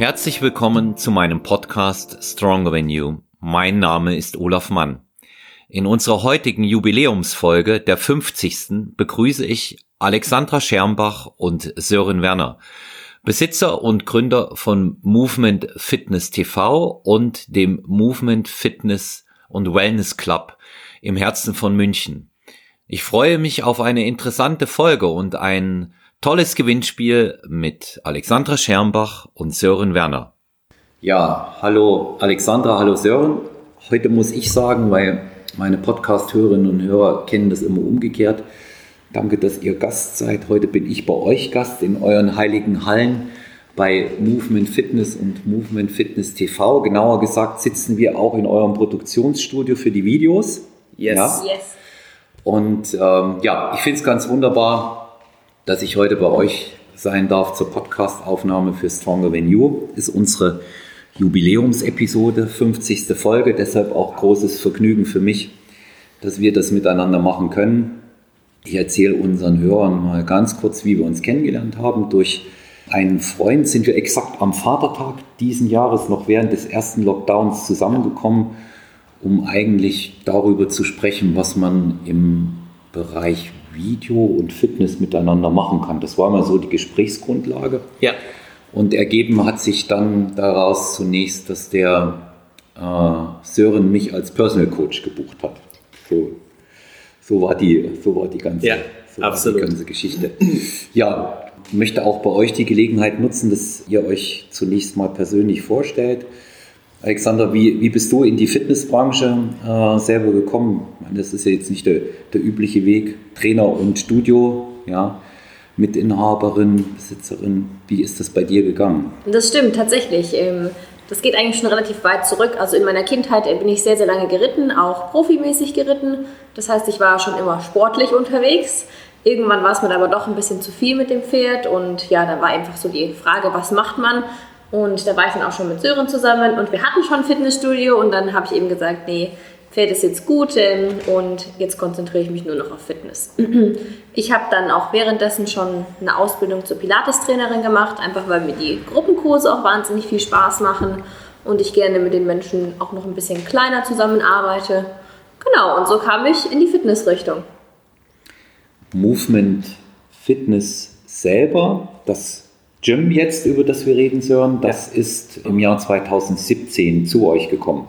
Herzlich willkommen zu meinem Podcast Stronger Than You. Mein Name ist Olaf Mann. In unserer heutigen Jubiläumsfolge, der 50. begrüße ich Alexandra Schermbach und Sören Werner, Besitzer und Gründer von Movement Fitness TV und dem Movement Fitness und Wellness Club im Herzen von München. Ich freue mich auf eine interessante Folge und ein tolles Gewinnspiel mit Alexandra Schermbach und Sören Werner. Ja, hallo Alexandra, hallo Sören. Heute muss ich sagen, weil meine Podcast-Hörerinnen und Hörer kennen das immer umgekehrt. Danke, dass ihr Gast seid. Heute bin ich bei euch Gast in euren heiligen Hallen bei Movement Fitness und Movement Fitness TV. Genauer gesagt sitzen wir auch in eurem Produktionsstudio für die Videos. Yes. Ja? yes. Und ähm, ja, ich finde es ganz wunderbar, dass ich heute bei euch sein darf zur Podcastaufnahme für Stronger Than You. Ist unsere Jubiläumsepisode, 50. Folge, deshalb auch großes Vergnügen für mich, dass wir das miteinander machen können. Ich erzähle unseren Hörern mal ganz kurz, wie wir uns kennengelernt haben. Durch einen Freund sind wir exakt am Vatertag diesen Jahres noch während des ersten Lockdowns zusammengekommen um eigentlich darüber zu sprechen, was man im Bereich Video und Fitness miteinander machen kann. Das war mal so die Gesprächsgrundlage. Ja. Und ergeben hat sich dann daraus zunächst, dass der äh, Sören mich als Personal Coach gebucht hat. So, so, war, die, so war die ganze, ja, so absolut. die ganze Geschichte. Ja, ich möchte auch bei euch die Gelegenheit nutzen, dass ihr euch zunächst mal persönlich vorstellt. Alexander, wie, wie bist du in die Fitnessbranche äh, selber gekommen? Meine, das ist ja jetzt nicht der, der übliche Weg, Trainer und Studio, ja, Mitinhaberin, Besitzerin. Wie ist das bei dir gegangen? Das stimmt, tatsächlich. Ähm, das geht eigentlich schon relativ weit zurück. Also in meiner Kindheit bin ich sehr, sehr lange geritten, auch profimäßig geritten. Das heißt, ich war schon immer sportlich unterwegs. Irgendwann war es mir aber doch ein bisschen zu viel mit dem Pferd und ja, da war einfach so die Frage, was macht man? Und da war ich dann auch schon mit Sören zusammen und wir hatten schon ein Fitnessstudio und dann habe ich eben gesagt, nee, Pferd ist jetzt gut ähm, und jetzt konzentriere ich mich nur noch auf Fitness. Ich habe dann auch währenddessen schon eine Ausbildung zur Pilates-Trainerin gemacht, einfach weil mir die Gruppenkurse auch wahnsinnig viel Spaß machen und ich gerne mit den Menschen auch noch ein bisschen kleiner zusammenarbeite. Genau, und so kam ich in die Fitnessrichtung. Movement Fitness selber, das Gym jetzt, über das wir reden, Sören, das ja. ist im Jahr 2017 zu euch gekommen.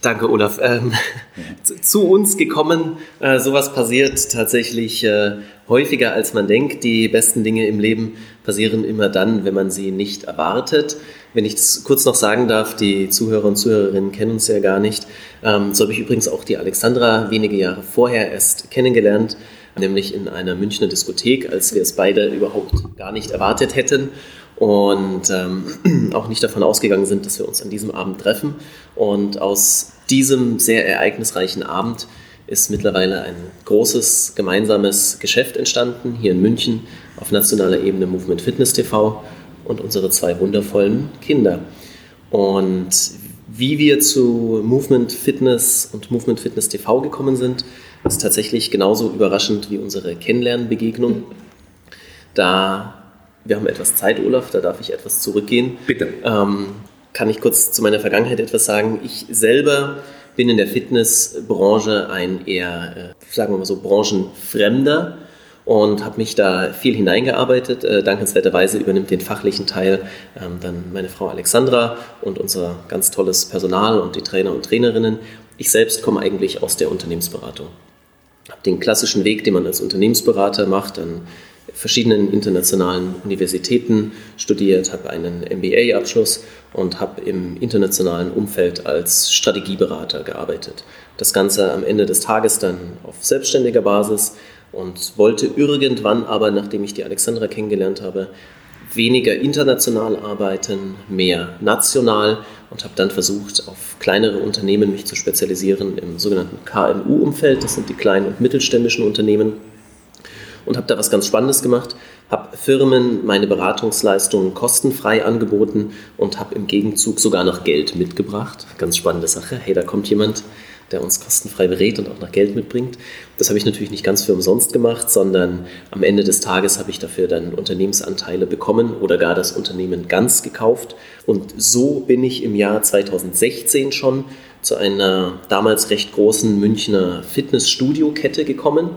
Danke, Olaf. Ähm, ja. Zu uns gekommen, äh, sowas passiert tatsächlich äh, häufiger, als man denkt. Die besten Dinge im Leben passieren immer dann, wenn man sie nicht erwartet. Wenn ich das kurz noch sagen darf, die Zuhörer und Zuhörerinnen kennen uns ja gar nicht. Ähm, so habe ich übrigens auch die Alexandra wenige Jahre vorher erst kennengelernt nämlich in einer Münchner Diskothek, als wir es beide überhaupt gar nicht erwartet hätten und ähm, auch nicht davon ausgegangen sind, dass wir uns an diesem Abend treffen. Und aus diesem sehr ereignisreichen Abend ist mittlerweile ein großes gemeinsames Geschäft entstanden, hier in München auf nationaler Ebene Movement Fitness TV und unsere zwei wundervollen Kinder. Und wie wir zu Movement Fitness und Movement Fitness TV gekommen sind, ist tatsächlich genauso überraschend wie unsere Kennenlernbegegnung. Da, wir haben etwas Zeit, Olaf, da darf ich etwas zurückgehen. Bitte. Ähm, kann ich kurz zu meiner Vergangenheit etwas sagen? Ich selber bin in der Fitnessbranche ein eher, äh, sagen wir mal so, branchenfremder und habe mich da viel hineingearbeitet. Äh, dankenswerterweise übernimmt den fachlichen Teil ähm, dann meine Frau Alexandra und unser ganz tolles Personal und die Trainer und Trainerinnen. Ich selbst komme eigentlich aus der Unternehmensberatung habe den klassischen Weg, den man als Unternehmensberater macht, an verschiedenen internationalen Universitäten studiert, habe einen MBA-Abschluss und habe im internationalen Umfeld als Strategieberater gearbeitet. Das Ganze am Ende des Tages dann auf selbstständiger Basis und wollte irgendwann aber, nachdem ich die Alexandra kennengelernt habe, weniger international arbeiten, mehr national und habe dann versucht, auf kleinere Unternehmen mich zu spezialisieren im sogenannten KMU-Umfeld. Das sind die kleinen und mittelständischen Unternehmen. Und habe da was ganz Spannendes gemacht, habe Firmen meine Beratungsleistungen kostenfrei angeboten und habe im Gegenzug sogar noch Geld mitgebracht. Ganz spannende Sache. Hey, da kommt jemand der uns kostenfrei berät und auch noch Geld mitbringt. Das habe ich natürlich nicht ganz für umsonst gemacht, sondern am Ende des Tages habe ich dafür dann Unternehmensanteile bekommen oder gar das Unternehmen ganz gekauft. Und so bin ich im Jahr 2016 schon zu einer damals recht großen Münchner Fitnessstudio-Kette gekommen,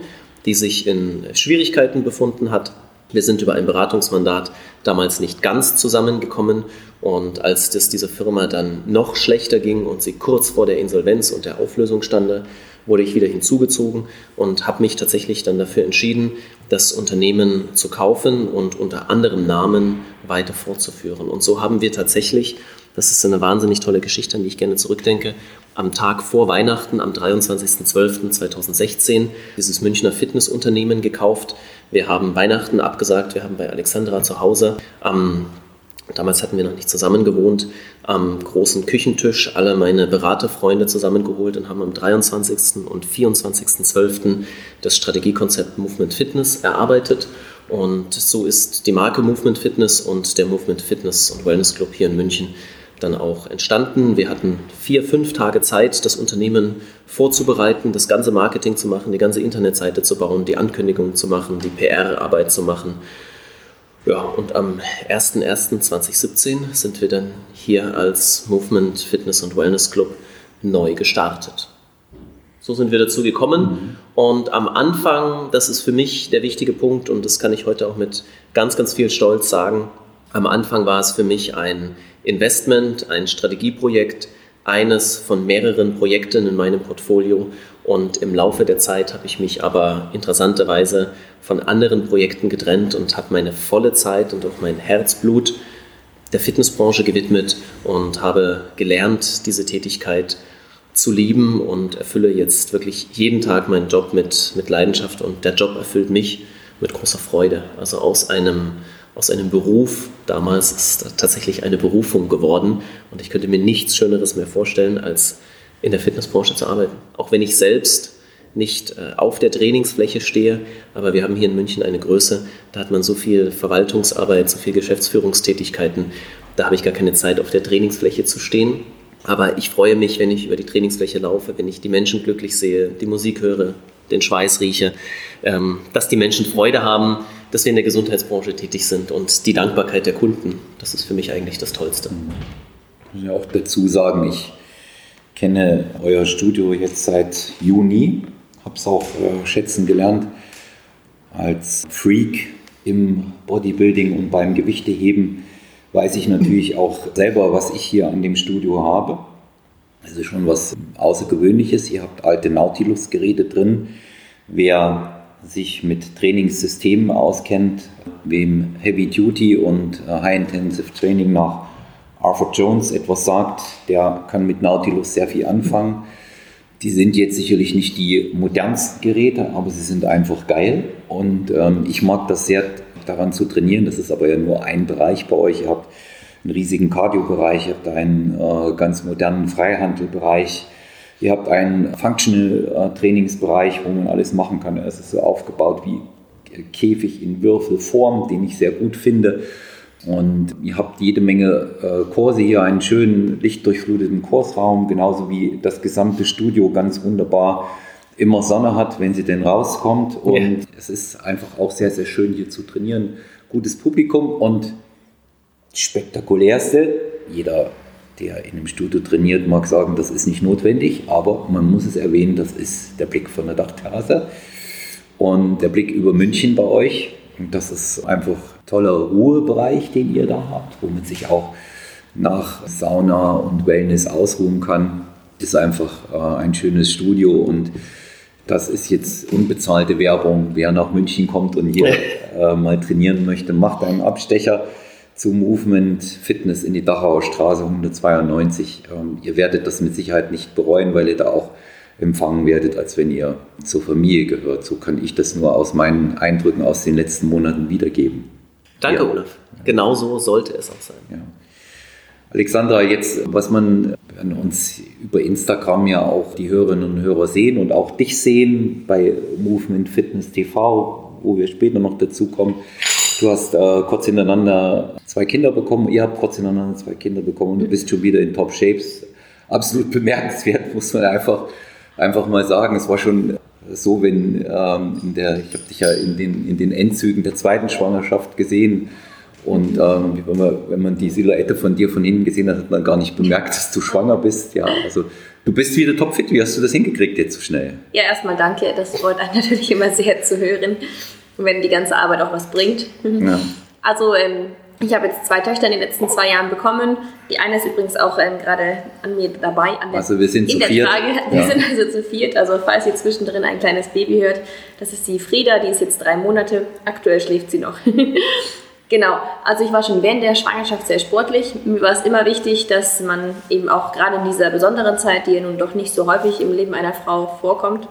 die sich in Schwierigkeiten befunden hat. Wir sind über ein Beratungsmandat damals nicht ganz zusammengekommen und als das dieser Firma dann noch schlechter ging und sie kurz vor der Insolvenz und der Auflösung stand, wurde ich wieder hinzugezogen und habe mich tatsächlich dann dafür entschieden, das Unternehmen zu kaufen und unter anderem Namen weiter fortzuführen. Und so haben wir tatsächlich, das ist eine wahnsinnig tolle Geschichte, an die ich gerne zurückdenke, am Tag vor Weihnachten, am 23.12.2016, dieses Münchner Fitnessunternehmen gekauft. Wir haben Weihnachten abgesagt, wir haben bei Alexandra zu Hause am Damals hatten wir noch nicht zusammen gewohnt, am großen Küchentisch alle meine Beraterfreunde zusammengeholt und haben am 23. und 24.12. das Strategiekonzept Movement Fitness erarbeitet. Und so ist die Marke Movement Fitness und der Movement Fitness und Wellness Club hier in München dann auch entstanden. Wir hatten vier, fünf Tage Zeit, das Unternehmen vorzubereiten, das ganze Marketing zu machen, die ganze Internetseite zu bauen, die Ankündigungen zu machen, die PR-Arbeit zu machen ja, und am 01.01.2017 sind wir dann hier als Movement Fitness und Wellness Club neu gestartet. So sind wir dazu gekommen. Mhm. Und am Anfang, das ist für mich der wichtige Punkt und das kann ich heute auch mit ganz, ganz viel Stolz sagen, am Anfang war es für mich ein Investment, ein Strategieprojekt, eines von mehreren Projekten in meinem Portfolio. Und im Laufe der Zeit habe ich mich aber interessanterweise von anderen Projekten getrennt und habe meine volle Zeit und auch mein Herzblut der Fitnessbranche gewidmet und habe gelernt, diese Tätigkeit zu lieben und erfülle jetzt wirklich jeden Tag meinen Job mit, mit Leidenschaft und der Job erfüllt mich mit großer Freude. Also aus einem, aus einem Beruf, damals ist tatsächlich eine Berufung geworden. Und ich könnte mir nichts Schöneres mehr vorstellen, als in der Fitnessbranche zu arbeiten. Auch wenn ich selbst nicht äh, auf der Trainingsfläche stehe, aber wir haben hier in München eine Größe, da hat man so viel Verwaltungsarbeit, so viel Geschäftsführungstätigkeiten, da habe ich gar keine Zeit, auf der Trainingsfläche zu stehen. Aber ich freue mich, wenn ich über die Trainingsfläche laufe, wenn ich die Menschen glücklich sehe, die Musik höre, den Schweiß rieche, ähm, dass die Menschen Freude haben, dass wir in der Gesundheitsbranche tätig sind und die Dankbarkeit der Kunden, das ist für mich eigentlich das Tollste. Ich muss ja auch dazu sagen, ich kenne euer Studio jetzt seit Juni habe es auch äh, schätzen gelernt als Freak im Bodybuilding und beim Gewichteheben weiß ich natürlich auch selber, was ich hier an dem Studio habe. Also schon was Außergewöhnliches. Ihr habt alte Nautilus-Geräte drin. Wer sich mit Trainingssystemen auskennt, wem Heavy Duty und äh, High Intensive Training nach Arthur Jones etwas sagt, der kann mit Nautilus sehr viel anfangen. Die sind jetzt sicherlich nicht die modernsten Geräte, aber sie sind einfach geil. Und ähm, ich mag das sehr daran zu trainieren. Das ist aber ja nur ein Bereich bei euch. Ihr habt einen riesigen Cardio-Bereich, ihr habt einen äh, ganz modernen Freihandelbereich, ihr habt einen Functional-Trainingsbereich, wo man alles machen kann. Es ist so aufgebaut wie Käfig in Würfelform, den ich sehr gut finde. Und ihr habt jede Menge äh, Kurse hier, einen schönen lichtdurchfluteten Kursraum, genauso wie das gesamte Studio ganz wunderbar immer Sonne hat, wenn sie denn rauskommt. Und ja. es ist einfach auch sehr, sehr schön hier zu trainieren. Gutes Publikum und spektakulärste, jeder, der in einem Studio trainiert, mag sagen, das ist nicht notwendig, aber man muss es erwähnen, das ist der Blick von der Dachterrasse und der Blick über München bei euch. Und das ist einfach toller Ruhebereich, den ihr da habt, wo man sich auch nach Sauna und Wellness ausruhen kann. Ist einfach äh, ein schönes Studio und das ist jetzt unbezahlte Werbung. Wer nach München kommt und hier äh, mal trainieren möchte, macht einen Abstecher zu Movement Fitness in die Dachauer Straße 192. Ähm, ihr werdet das mit Sicherheit nicht bereuen, weil ihr da auch empfangen werdet, als wenn ihr zur Familie gehört. So kann ich das nur aus meinen Eindrücken aus den letzten Monaten wiedergeben. Danke, ja. Olaf. Genau so sollte es auch sein. Ja. Alexandra, jetzt, was man wenn uns über Instagram ja auch die Hörerinnen und Hörer sehen und auch dich sehen bei Movement Fitness TV, wo wir später noch dazu kommen. Du hast äh, kurz hintereinander zwei Kinder bekommen, ihr habt kurz hintereinander zwei Kinder bekommen und du bist schon wieder in Top Shapes. Absolut bemerkenswert, muss man einfach einfach mal sagen, es war schon so, wenn ähm, in der, ich habe dich ja in den, in den Endzügen der zweiten Schwangerschaft gesehen und ähm, wenn, man, wenn man die Silhouette von dir von hinten gesehen hat, hat man gar nicht bemerkt, dass du schwanger bist. Ja, also du bist wieder topfit. Wie hast du das hingekriegt jetzt so schnell? Ja, erstmal danke. Das freut einen natürlich immer sehr zu hören, wenn die ganze Arbeit auch was bringt. Ja. Also ähm, ich habe jetzt zwei Töchter in den letzten zwei Jahren bekommen. Die eine ist übrigens auch ähm, gerade an mir dabei. An der, also wir sind in zu viert. Trage. Wir ja. sind also zu viert. Also falls ihr zwischendrin ein kleines Baby hört, das ist die Frieda, die ist jetzt drei Monate. Aktuell schläft sie noch. genau. Also ich war schon während der Schwangerschaft sehr sportlich. Mir war es immer wichtig, dass man eben auch gerade in dieser besonderen Zeit, die ja nun doch nicht so häufig im Leben einer Frau vorkommt,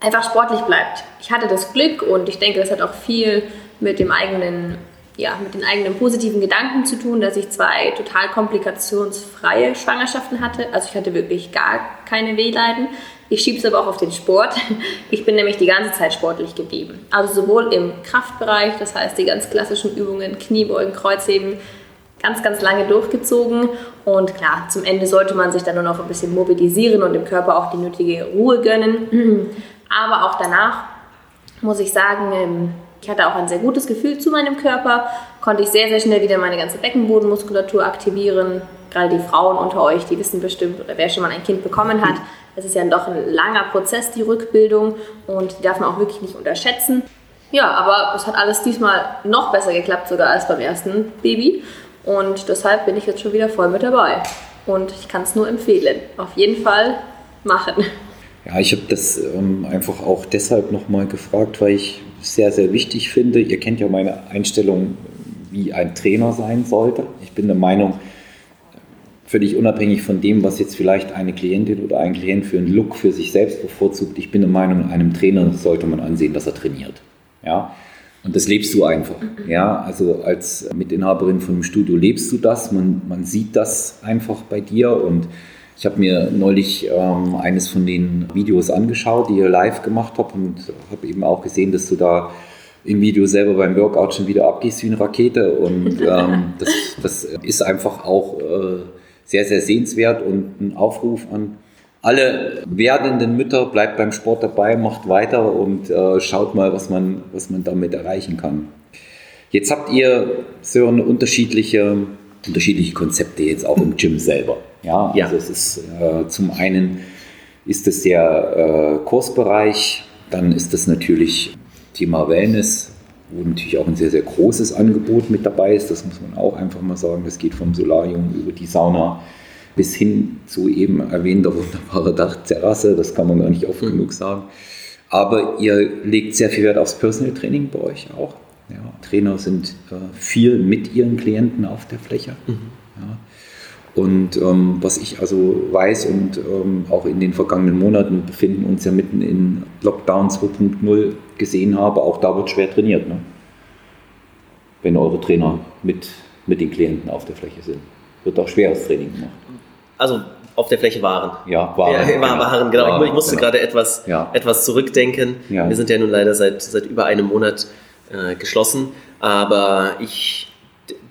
einfach sportlich bleibt. Ich hatte das Glück und ich denke, das hat auch viel mit dem eigenen ja, mit den eigenen positiven Gedanken zu tun, dass ich zwei total komplikationsfreie Schwangerschaften hatte. Also ich hatte wirklich gar keine Wehleiden. Ich schiebe es aber auch auf den Sport. Ich bin nämlich die ganze Zeit sportlich geblieben. Also sowohl im Kraftbereich, das heißt die ganz klassischen Übungen, Kniebeugen, Kreuzheben, ganz, ganz lange durchgezogen. Und klar, zum Ende sollte man sich dann nur noch ein bisschen mobilisieren und dem Körper auch die nötige Ruhe gönnen. Aber auch danach muss ich sagen, ähm, ich hatte auch ein sehr gutes Gefühl zu meinem Körper, konnte ich sehr, sehr schnell wieder meine ganze Beckenbodenmuskulatur aktivieren. Gerade die Frauen unter euch, die wissen bestimmt, wer schon mal ein Kind bekommen hat, es ist ja doch ein langer Prozess, die Rückbildung, und die darf man auch wirklich nicht unterschätzen. Ja, aber es hat alles diesmal noch besser geklappt, sogar als beim ersten Baby. Und deshalb bin ich jetzt schon wieder voll mit dabei. Und ich kann es nur empfehlen. Auf jeden Fall machen. Ja, ich habe das ähm, einfach auch deshalb nochmal gefragt, weil ich sehr, sehr wichtig finde. Ihr kennt ja meine Einstellung, wie ein Trainer sein sollte. Ich bin der Meinung, völlig unabhängig von dem, was jetzt vielleicht eine Klientin oder ein Klient für einen Look für sich selbst bevorzugt, ich bin der Meinung, einem Trainer sollte man ansehen, dass er trainiert. Ja? Und das lebst du einfach. Ja? Also als Mitinhaberin von einem Studio lebst du das, man, man sieht das einfach bei dir und ich habe mir neulich ähm, eines von den Videos angeschaut, die ihr live gemacht habt und habe eben auch gesehen, dass du da im Video selber beim Workout schon wieder abgehst wie eine Rakete. Und ähm, das, das, ist einfach auch äh, sehr, sehr sehenswert und ein Aufruf an alle werdenden Mütter, bleibt beim Sport dabei, macht weiter und äh, schaut mal, was man, was man damit erreichen kann. Jetzt habt ihr so eine unterschiedliche, unterschiedliche Konzepte jetzt auch im Gym selber. Ja, ja. also es ist äh, zum einen ist es der äh, Kursbereich, dann ist das natürlich Thema Wellness, wo natürlich auch ein sehr, sehr großes Angebot mit dabei ist. Das muss man auch einfach mal sagen. Das geht vom Solarium über die Sauna bis hin zu eben erwähnter wunderbarer Dachterrasse. Das kann man gar nicht oft genug sagen. Aber ihr legt sehr viel Wert aufs Personal Training bei euch auch. Ja, Trainer sind äh, viel mit ihren Klienten auf der Fläche. Mhm. Ja. Und ähm, was ich also weiß und ähm, auch in den vergangenen Monaten befinden uns ja mitten in Lockdown 2.0 gesehen habe, auch da wird schwer trainiert. Ne? Wenn eure Trainer mit, mit den Klienten auf der Fläche sind. Wird auch schweres Training gemacht. Also auf der Fläche waren. Ja, waren. Ja, genau. waren, genau. Waren, ich musste genau. gerade etwas, ja. etwas zurückdenken. Ja. Wir sind ja nun leider seit, seit über einem Monat äh, geschlossen. Aber ich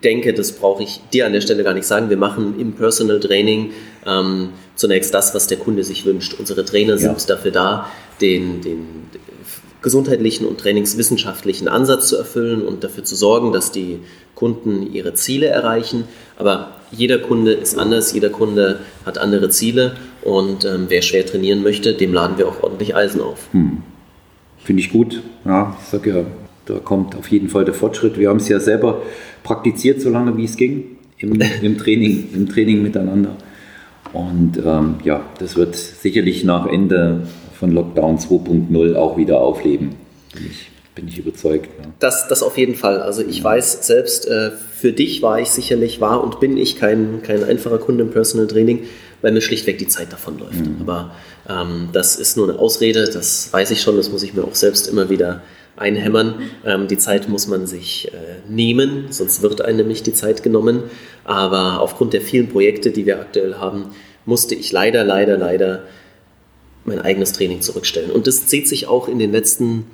denke, das brauche ich dir an der Stelle gar nicht sagen. Wir machen im Personal Training ähm, zunächst das, was der Kunde sich wünscht. Unsere Trainer sind ja. dafür da, den, den gesundheitlichen und trainingswissenschaftlichen Ansatz zu erfüllen und dafür zu sorgen, dass die Kunden ihre Ziele erreichen. Aber jeder Kunde ist anders, jeder Kunde hat andere Ziele und ähm, wer schwer trainieren möchte, dem laden wir auch ordentlich Eisen auf. Hm. Finde ich gut. Ja, ich sage ja, da kommt auf jeden Fall der Fortschritt. Wir haben es ja selber praktiziert, so lange wie es ging, im, im Training, im Training miteinander. Und ähm, ja, das wird sicherlich nach Ende von Lockdown 2.0 auch wieder aufleben. Bin ich, bin ich überzeugt. Ja. Das, das auf jeden Fall. Also ich weiß selbst, äh, für dich war ich sicherlich, war und bin ich kein, kein einfacher Kunde im Personal Training, weil mir schlichtweg die Zeit davonläuft. Mhm. Aber ähm, das ist nur eine Ausrede, das weiß ich schon, das muss ich mir auch selbst immer wieder einhämmern. Ähm, die Zeit muss man sich äh, nehmen, sonst wird einem nämlich die Zeit genommen. Aber aufgrund der vielen Projekte, die wir aktuell haben, musste ich leider, leider, leider mein eigenes Training zurückstellen. Und das zieht sich auch in den letzten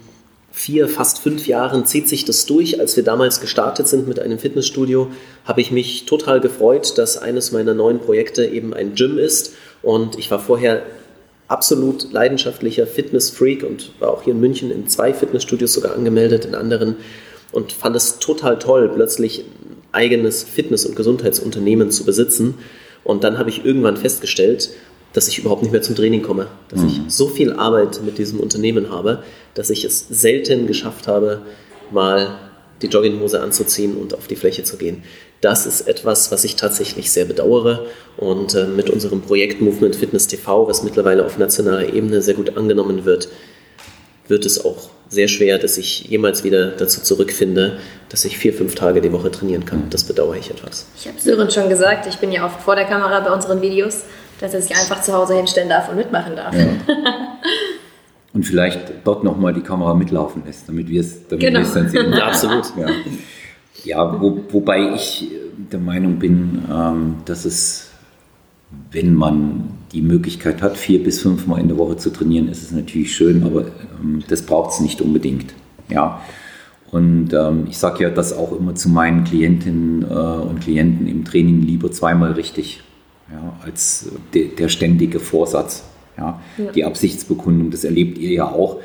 vier, fast fünf Jahren, zieht sich das durch. Als wir damals gestartet sind mit einem Fitnessstudio, habe ich mich total gefreut, dass eines meiner neuen Projekte eben ein Gym ist. Und ich war vorher absolut leidenschaftlicher Fitnessfreak und war auch hier in München in zwei Fitnessstudios sogar angemeldet, in anderen und fand es total toll, plötzlich ein eigenes Fitness- und Gesundheitsunternehmen zu besitzen. Und dann habe ich irgendwann festgestellt, dass ich überhaupt nicht mehr zum Training komme, dass mhm. ich so viel Arbeit mit diesem Unternehmen habe, dass ich es selten geschafft habe, mal die Jogginghose anzuziehen und auf die Fläche zu gehen. Das ist etwas, was ich tatsächlich sehr bedauere. Und äh, mit unserem Projekt Movement Fitness TV, was mittlerweile auf nationaler Ebene sehr gut angenommen wird, wird es auch sehr schwer, dass ich jemals wieder dazu zurückfinde, dass ich vier, fünf Tage die Woche trainieren kann. Das bedauere ich etwas. Ich habe Sören schon gesagt, ich bin ja oft vor der Kamera bei unseren Videos, dass er sich einfach zu Hause hinstellen darf und mitmachen darf. Ja. und vielleicht dort nochmal die Kamera mitlaufen lässt, damit wir es damit genau. dann sehen. Ja, absolut. Ja, ja wo, wobei ich der Meinung bin, ähm, dass es, wenn man die Möglichkeit hat, vier bis fünfmal in der Woche zu trainieren, ist es natürlich schön, aber ähm, das braucht es nicht unbedingt. Ja. Und ähm, ich sage ja das auch immer zu meinen Klientinnen äh, und Klienten im Training lieber zweimal richtig, ja, als de, der ständige Vorsatz. Ja. ja. Die Absichtsbekundung, das erlebt ihr ja auch.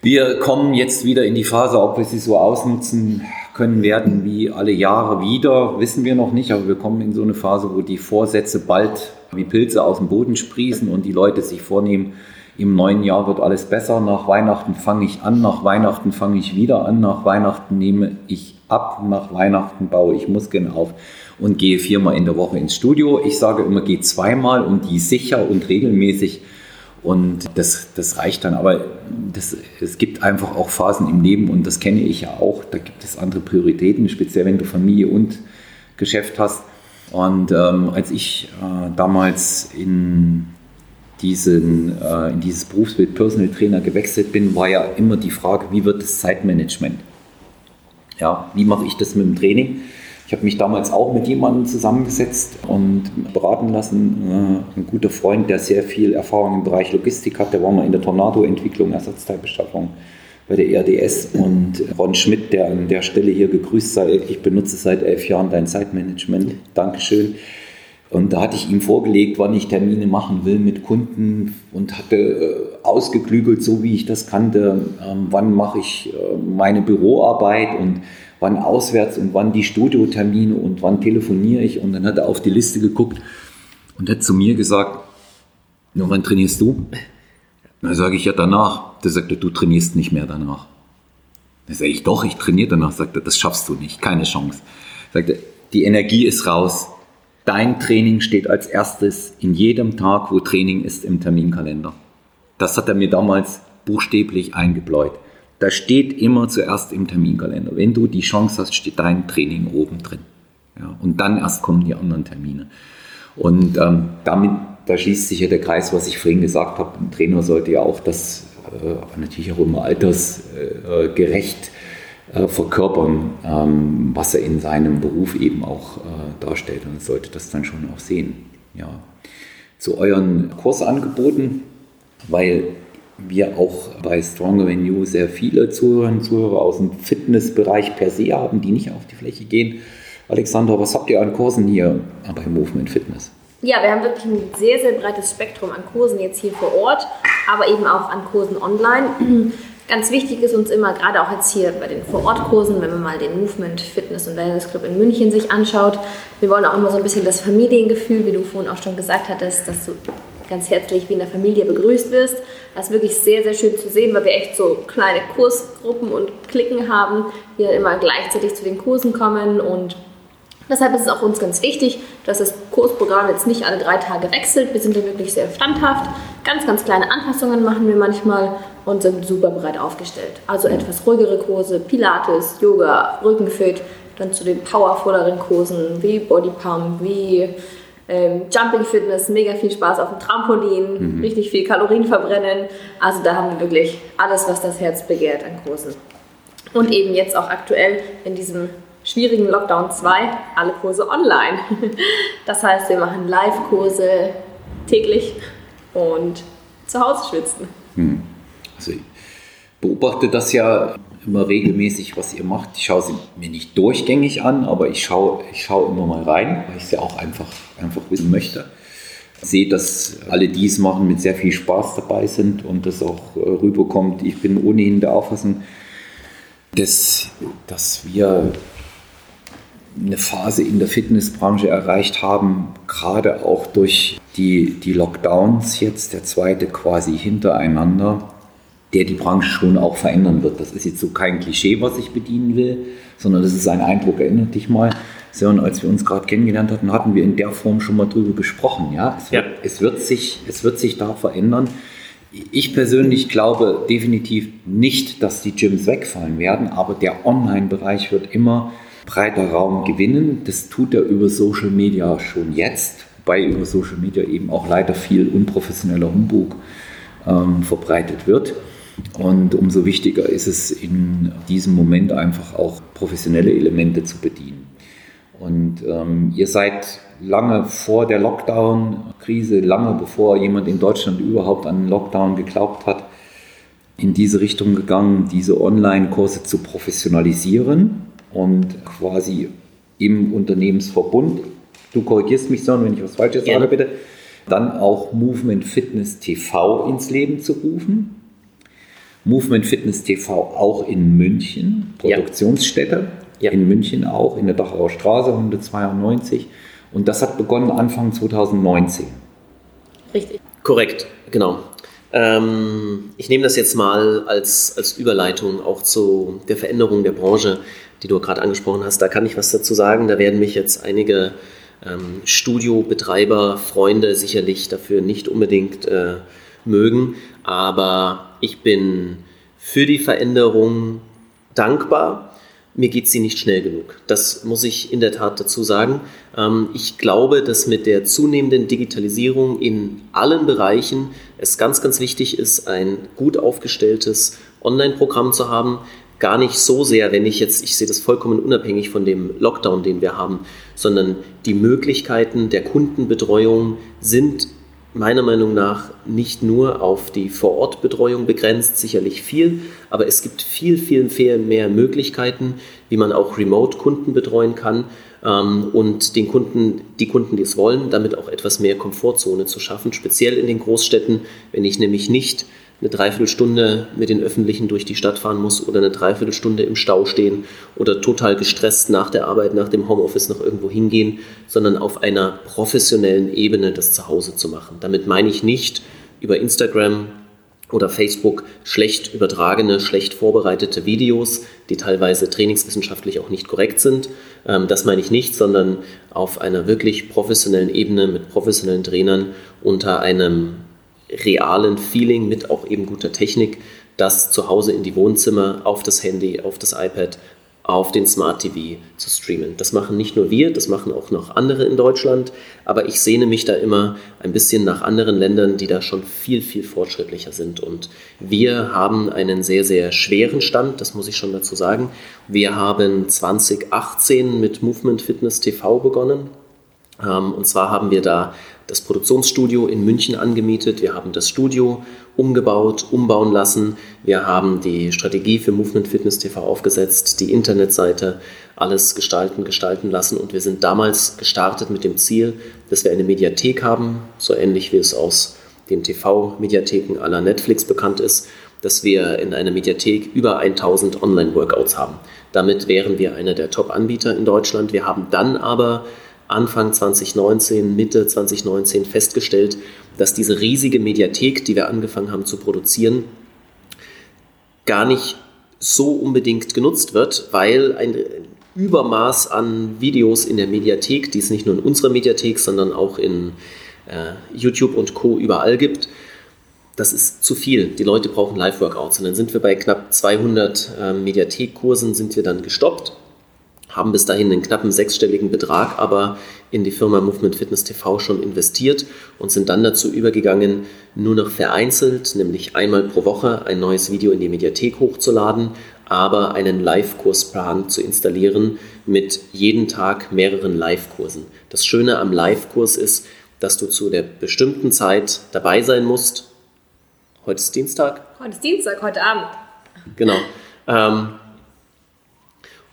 Wir kommen jetzt wieder in die Phase, ob wir sie so ausnutzen können werden wie alle Jahre wieder, wissen wir noch nicht, aber wir kommen in so eine Phase, wo die Vorsätze bald wie Pilze aus dem Boden sprießen und die Leute sich vornehmen, im neuen Jahr wird alles besser, nach Weihnachten fange ich an, nach Weihnachten fange ich wieder an, nach Weihnachten nehme ich ab, nach Weihnachten baue ich Muskeln auf und gehe viermal in der Woche ins Studio. Ich sage immer, gehe zweimal und die sicher und regelmäßig. Und das, das reicht dann. Aber das, es gibt einfach auch Phasen im Leben und das kenne ich ja auch. Da gibt es andere Prioritäten, speziell wenn du Familie und Geschäft hast. Und ähm, als ich äh, damals in, diesen, äh, in dieses Berufsbild Personal Trainer gewechselt bin, war ja immer die Frage, wie wird das Zeitmanagement? Ja, wie mache ich das mit dem Training? Ich habe mich damals auch mit jemandem zusammengesetzt und beraten lassen. Äh, ein guter Freund, der sehr viel Erfahrung im Bereich Logistik hat, der war mal in der Tornado-Entwicklung, Ersatzteilbeschaffung bei der ERDS und Ron Schmidt, der an der Stelle hier gegrüßt sei. Ich benutze seit elf Jahren dein Zeitmanagement. Dankeschön. Und da hatte ich ihm vorgelegt, wann ich Termine machen will mit Kunden und hatte äh, ausgeklügelt, so wie ich das kannte, ähm, wann mache ich äh, meine Büroarbeit und wann auswärts und wann die Studiotermine und wann telefoniere ich. Und dann hat er auf die Liste geguckt und hat zu mir gesagt, nur wann trainierst du? Dann sage ich ja danach. Der sagte, du trainierst nicht mehr danach. Dann sage ich, doch, ich trainiere danach. Sagt er, das schaffst du nicht, keine Chance. Sagt er, die Energie ist raus. Dein Training steht als erstes in jedem Tag, wo Training ist, im Terminkalender. Das hat er mir damals buchstäblich eingebläut. Da steht immer zuerst im Terminkalender. Wenn du die Chance hast, steht dein Training oben drin. Ja, und dann erst kommen die anderen Termine. Und ähm, damit, da schließt sich ja der Kreis, was ich vorhin gesagt habe. Ein Trainer sollte ja auch das äh, natürlich auch immer altersgerecht äh, verkörpern, ähm, was er in seinem Beruf eben auch äh, darstellt. Und sollte das dann schon auch sehen. Ja. Zu euren Kursangeboten, weil wir auch bei Stronger You sehr viele Zuhörerinnen und Zuhörer aus dem Fitnessbereich per se haben, die nicht auf die Fläche gehen. Alexandra, was habt ihr an Kursen hier bei Movement Fitness? Ja, wir haben wirklich ein sehr, sehr breites Spektrum an Kursen jetzt hier vor Ort, aber eben auch an Kursen online. Ganz wichtig ist uns immer, gerade auch jetzt hier bei den Vorortkursen, wenn man mal den Movement Fitness und Wellness Club in München sich anschaut, wir wollen auch immer so ein bisschen das Familiengefühl, wie du vorhin auch schon gesagt hattest, dass du ganz herzlich wie in der Familie begrüßt wirst. Das ist wirklich sehr, sehr schön zu sehen, weil wir echt so kleine Kursgruppen und Klicken haben, die dann immer gleichzeitig zu den Kursen kommen und Deshalb ist es auch uns ganz wichtig, dass das Kursprogramm jetzt nicht alle drei Tage wechselt. Wir sind da wirklich sehr standhaft. Ganz, ganz kleine Anpassungen machen wir manchmal und sind super breit aufgestellt. Also etwas ruhigere Kurse, Pilates, Yoga, Rückenfit, dann zu den powervolleren Kursen wie Body Pump, wie ähm, Jumping Fitness, mega viel Spaß auf dem Trampolin, mhm. richtig viel Kalorien verbrennen. Also da haben wir wirklich alles, was das Herz begehrt an Kursen. Und eben jetzt auch aktuell in diesem schwierigen Lockdown 2 alle Kurse online. Das heißt, wir machen Live-Kurse täglich und zu Hause schwitzen. Hm. Also ich beobachte das ja immer regelmäßig, was ihr macht. Ich schaue sie mir nicht durchgängig an, aber ich schaue, ich schaue immer mal rein, weil ich sie auch einfach, einfach wissen möchte. sehe, dass alle, die es machen, mit sehr viel Spaß dabei sind und das auch äh, rüberkommt. Ich bin ohnehin der Auffassung, dass, dass wir eine Phase in der Fitnessbranche erreicht haben, gerade auch durch die, die Lockdowns jetzt, der zweite quasi hintereinander, der die Branche schon auch verändern wird. Das ist jetzt so kein Klischee, was ich bedienen will, sondern das ist ein Eindruck, erinnert dich mal. Sören, als wir uns gerade kennengelernt hatten, hatten wir in der Form schon mal drüber gesprochen. Ja? Es, wird, ja. es, wird sich, es wird sich da verändern. Ich persönlich glaube definitiv nicht, dass die Gyms wegfallen werden, aber der Online-Bereich wird immer breiter Raum gewinnen. Das tut er über Social Media schon jetzt, wobei über Social Media eben auch leider viel unprofessioneller Humbug ähm, verbreitet wird. Und umso wichtiger ist es in diesem Moment einfach auch professionelle Elemente zu bedienen. Und ähm, ihr seid lange vor der Lockdown-Krise, lange bevor jemand in Deutschland überhaupt an den Lockdown geglaubt hat, in diese Richtung gegangen, diese Online-Kurse zu professionalisieren und quasi im Unternehmensverbund, du korrigierst mich, sondern wenn ich was Falsches ja. sage, bitte, dann auch Movement Fitness TV ins Leben zu rufen. Movement Fitness TV auch in München, Produktionsstätte. Ja. In München auch, in der Dachauer Straße 192. Und das hat begonnen Anfang 2019. Richtig. Korrekt, genau. Ähm, ich nehme das jetzt mal als, als Überleitung auch zu der Veränderung der Branche, die du gerade angesprochen hast. Da kann ich was dazu sagen. Da werden mich jetzt einige ähm, Studiobetreiber, Freunde sicherlich dafür nicht unbedingt äh, mögen. Aber ich bin für die Veränderung dankbar mir geht sie nicht schnell genug. Das muss ich in der Tat dazu sagen. Ähm, ich glaube, dass mit der zunehmenden Digitalisierung in allen Bereichen es ganz, ganz wichtig ist, ein gut aufgestelltes Online-Programm zu haben. Gar nicht so sehr, wenn ich jetzt, ich sehe das vollkommen unabhängig von dem Lockdown, den wir haben, sondern die Möglichkeiten der Kundenbetreuung sind meiner Meinung nach nicht nur auf die Vorortbetreuung begrenzt, sicherlich viel, aber es gibt viel, viel, viel mehr Möglichkeiten, wie man auch Remote-Kunden betreuen kann ähm, und den Kunden, die Kunden, die es wollen, damit auch etwas mehr Komfortzone zu schaffen, speziell in den Großstädten, wenn ich nämlich nicht eine Dreiviertelstunde mit den Öffentlichen durch die Stadt fahren muss oder eine Dreiviertelstunde im Stau stehen oder total gestresst nach der Arbeit, nach dem Homeoffice noch irgendwo hingehen, sondern auf einer professionellen Ebene das zu Hause zu machen. Damit meine ich nicht über Instagram oder Facebook schlecht übertragene, schlecht vorbereitete Videos, die teilweise trainingswissenschaftlich auch nicht korrekt sind. Ähm, das meine ich nicht, sondern auf einer wirklich professionellen Ebene mit professionellen Trainern unter einem realen Feeling mit auch eben guter Technik, das zu Hause in die Wohnzimmer, auf das Handy, auf das iPad, auf den Smart TV zu streamen. Das machen nicht nur wir, das machen auch noch andere in Deutschland, aber ich sehne mich da immer ein bisschen nach anderen Ländern, die da schon viel, viel fortschrittlicher sind. Und wir haben einen sehr, sehr schweren Stand, das muss ich schon dazu sagen. Wir haben 2018 mit Movement Fitness TV begonnen. Ähm, und zwar haben wir da das Produktionsstudio in München angemietet. Wir haben das Studio umgebaut, umbauen lassen. Wir haben die Strategie für Movement Fitness TV aufgesetzt, die Internetseite, alles gestalten, gestalten lassen. Und wir sind damals gestartet mit dem Ziel, dass wir eine Mediathek haben, so ähnlich wie es aus den TV-Mediatheken aller Netflix bekannt ist, dass wir in einer Mediathek über 1000 Online-Workouts haben. Damit wären wir einer der Top-Anbieter in Deutschland. Wir haben dann aber Anfang 2019, Mitte 2019 festgestellt, dass diese riesige Mediathek, die wir angefangen haben zu produzieren, gar nicht so unbedingt genutzt wird, weil ein Übermaß an Videos in der Mediathek, die es nicht nur in unserer Mediathek, sondern auch in äh, YouTube und Co. überall gibt, das ist zu viel. Die Leute brauchen Live-Workouts. Und dann sind wir bei knapp 200 äh, Mediathekkursen, sind wir dann gestoppt haben bis dahin einen knappen sechsstelligen Betrag aber in die Firma Movement Fitness TV schon investiert und sind dann dazu übergegangen, nur noch vereinzelt, nämlich einmal pro Woche ein neues Video in die Mediathek hochzuladen, aber einen Live-Kursplan zu installieren mit jeden Tag mehreren Live-Kursen. Das Schöne am Live-Kurs ist, dass du zu der bestimmten Zeit dabei sein musst. Heute ist Dienstag. Heute ist Dienstag, heute Abend. Genau. Ähm,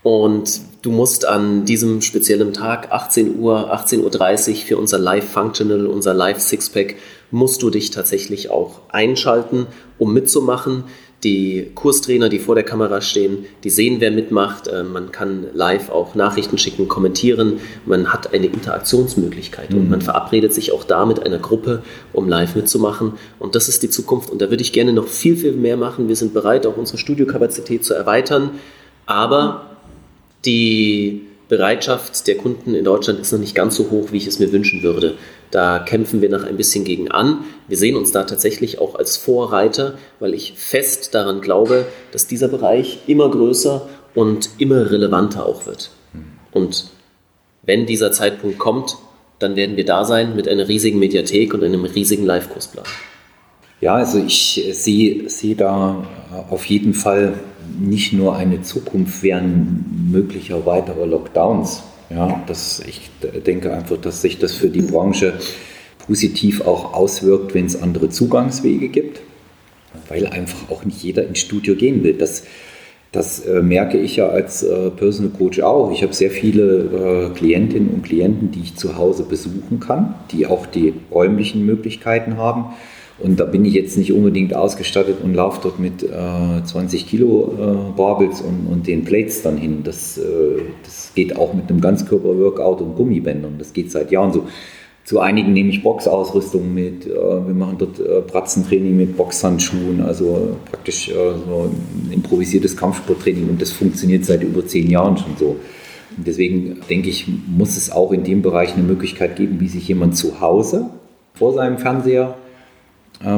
Und du musst an diesem speziellen Tag, 18 Uhr, 18.30 Uhr für unser Live Functional, unser Live Sixpack, musst du dich tatsächlich auch einschalten, um mitzumachen. Die Kurstrainer, die vor der Kamera stehen, die sehen, wer mitmacht. Äh, man kann live auch Nachrichten schicken, kommentieren. Man hat eine Interaktionsmöglichkeit mhm. und man verabredet sich auch da mit einer Gruppe, um live mitzumachen. Und das ist die Zukunft. Und da würde ich gerne noch viel, viel mehr machen. Wir sind bereit, auch unsere Studiokapazität zu erweitern. Aber die Bereitschaft der Kunden in Deutschland ist noch nicht ganz so hoch, wie ich es mir wünschen würde. Da kämpfen wir noch ein bisschen gegen an. Wir sehen uns da tatsächlich auch als Vorreiter, weil ich fest daran glaube, dass dieser Bereich immer größer und immer relevanter auch wird. Und wenn dieser Zeitpunkt kommt, dann werden wir da sein mit einer riesigen Mediathek und einem riesigen Live-Kursplan. Ja, also ich sehe, sehe da auf jeden Fall nicht nur eine Zukunft während möglicher weiterer Lockdowns. Ja, das, ich denke einfach, dass sich das für die Branche positiv auch auswirkt, wenn es andere Zugangswege gibt, weil einfach auch nicht jeder ins Studio gehen will. Das, das äh, merke ich ja als äh, Personal Coach auch. Ich habe sehr viele äh, Klientinnen und Klienten, die ich zu Hause besuchen kann, die auch die räumlichen Möglichkeiten haben und da bin ich jetzt nicht unbedingt ausgestattet und laufe dort mit äh, 20 Kilo äh, Barbels und, und, den Plates dann hin. Das, äh, das geht auch mit einem Ganzkörper-Workout und Gummibändern. Das geht seit Jahren so. Zu einigen nehme ich Boxausrüstung mit. Äh, wir machen dort äh, Pratzentraining mit Boxhandschuhen, also praktisch äh, so ein improvisiertes Kampfsporttraining und das funktioniert seit über zehn Jahren schon so. Und deswegen denke ich, muss es auch in dem Bereich eine Möglichkeit geben, wie sich jemand zu Hause vor seinem Fernseher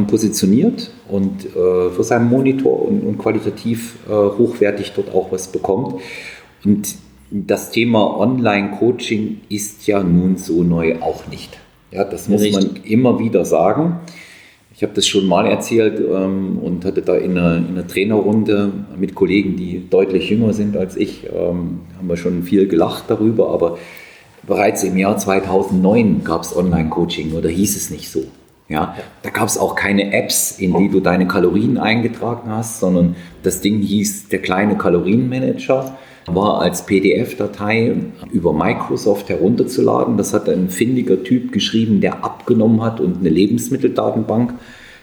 positioniert und äh, für seinen Monitor und, und qualitativ äh, hochwertig dort auch was bekommt. Und das Thema Online-Coaching ist ja nun so neu auch nicht. Ja, das muss Richtig. man immer wieder sagen. Ich habe das schon mal erzählt ähm, und hatte da in einer, in einer, Trainerrunde mit Kollegen, die deutlich jünger sind als ich, ähm, haben wir schon viel gelacht darüber, aber bereits im Jahr 2009 gab es Online-Coaching oder hieß es nicht so. Ja, da gab es auch keine Apps, in die du deine Kalorien eingetragen hast, sondern das Ding hieß der kleine Kalorienmanager, war als PDF-Datei über Microsoft herunterzuladen. Das hat ein findiger Typ geschrieben, der abgenommen hat und eine Lebensmitteldatenbank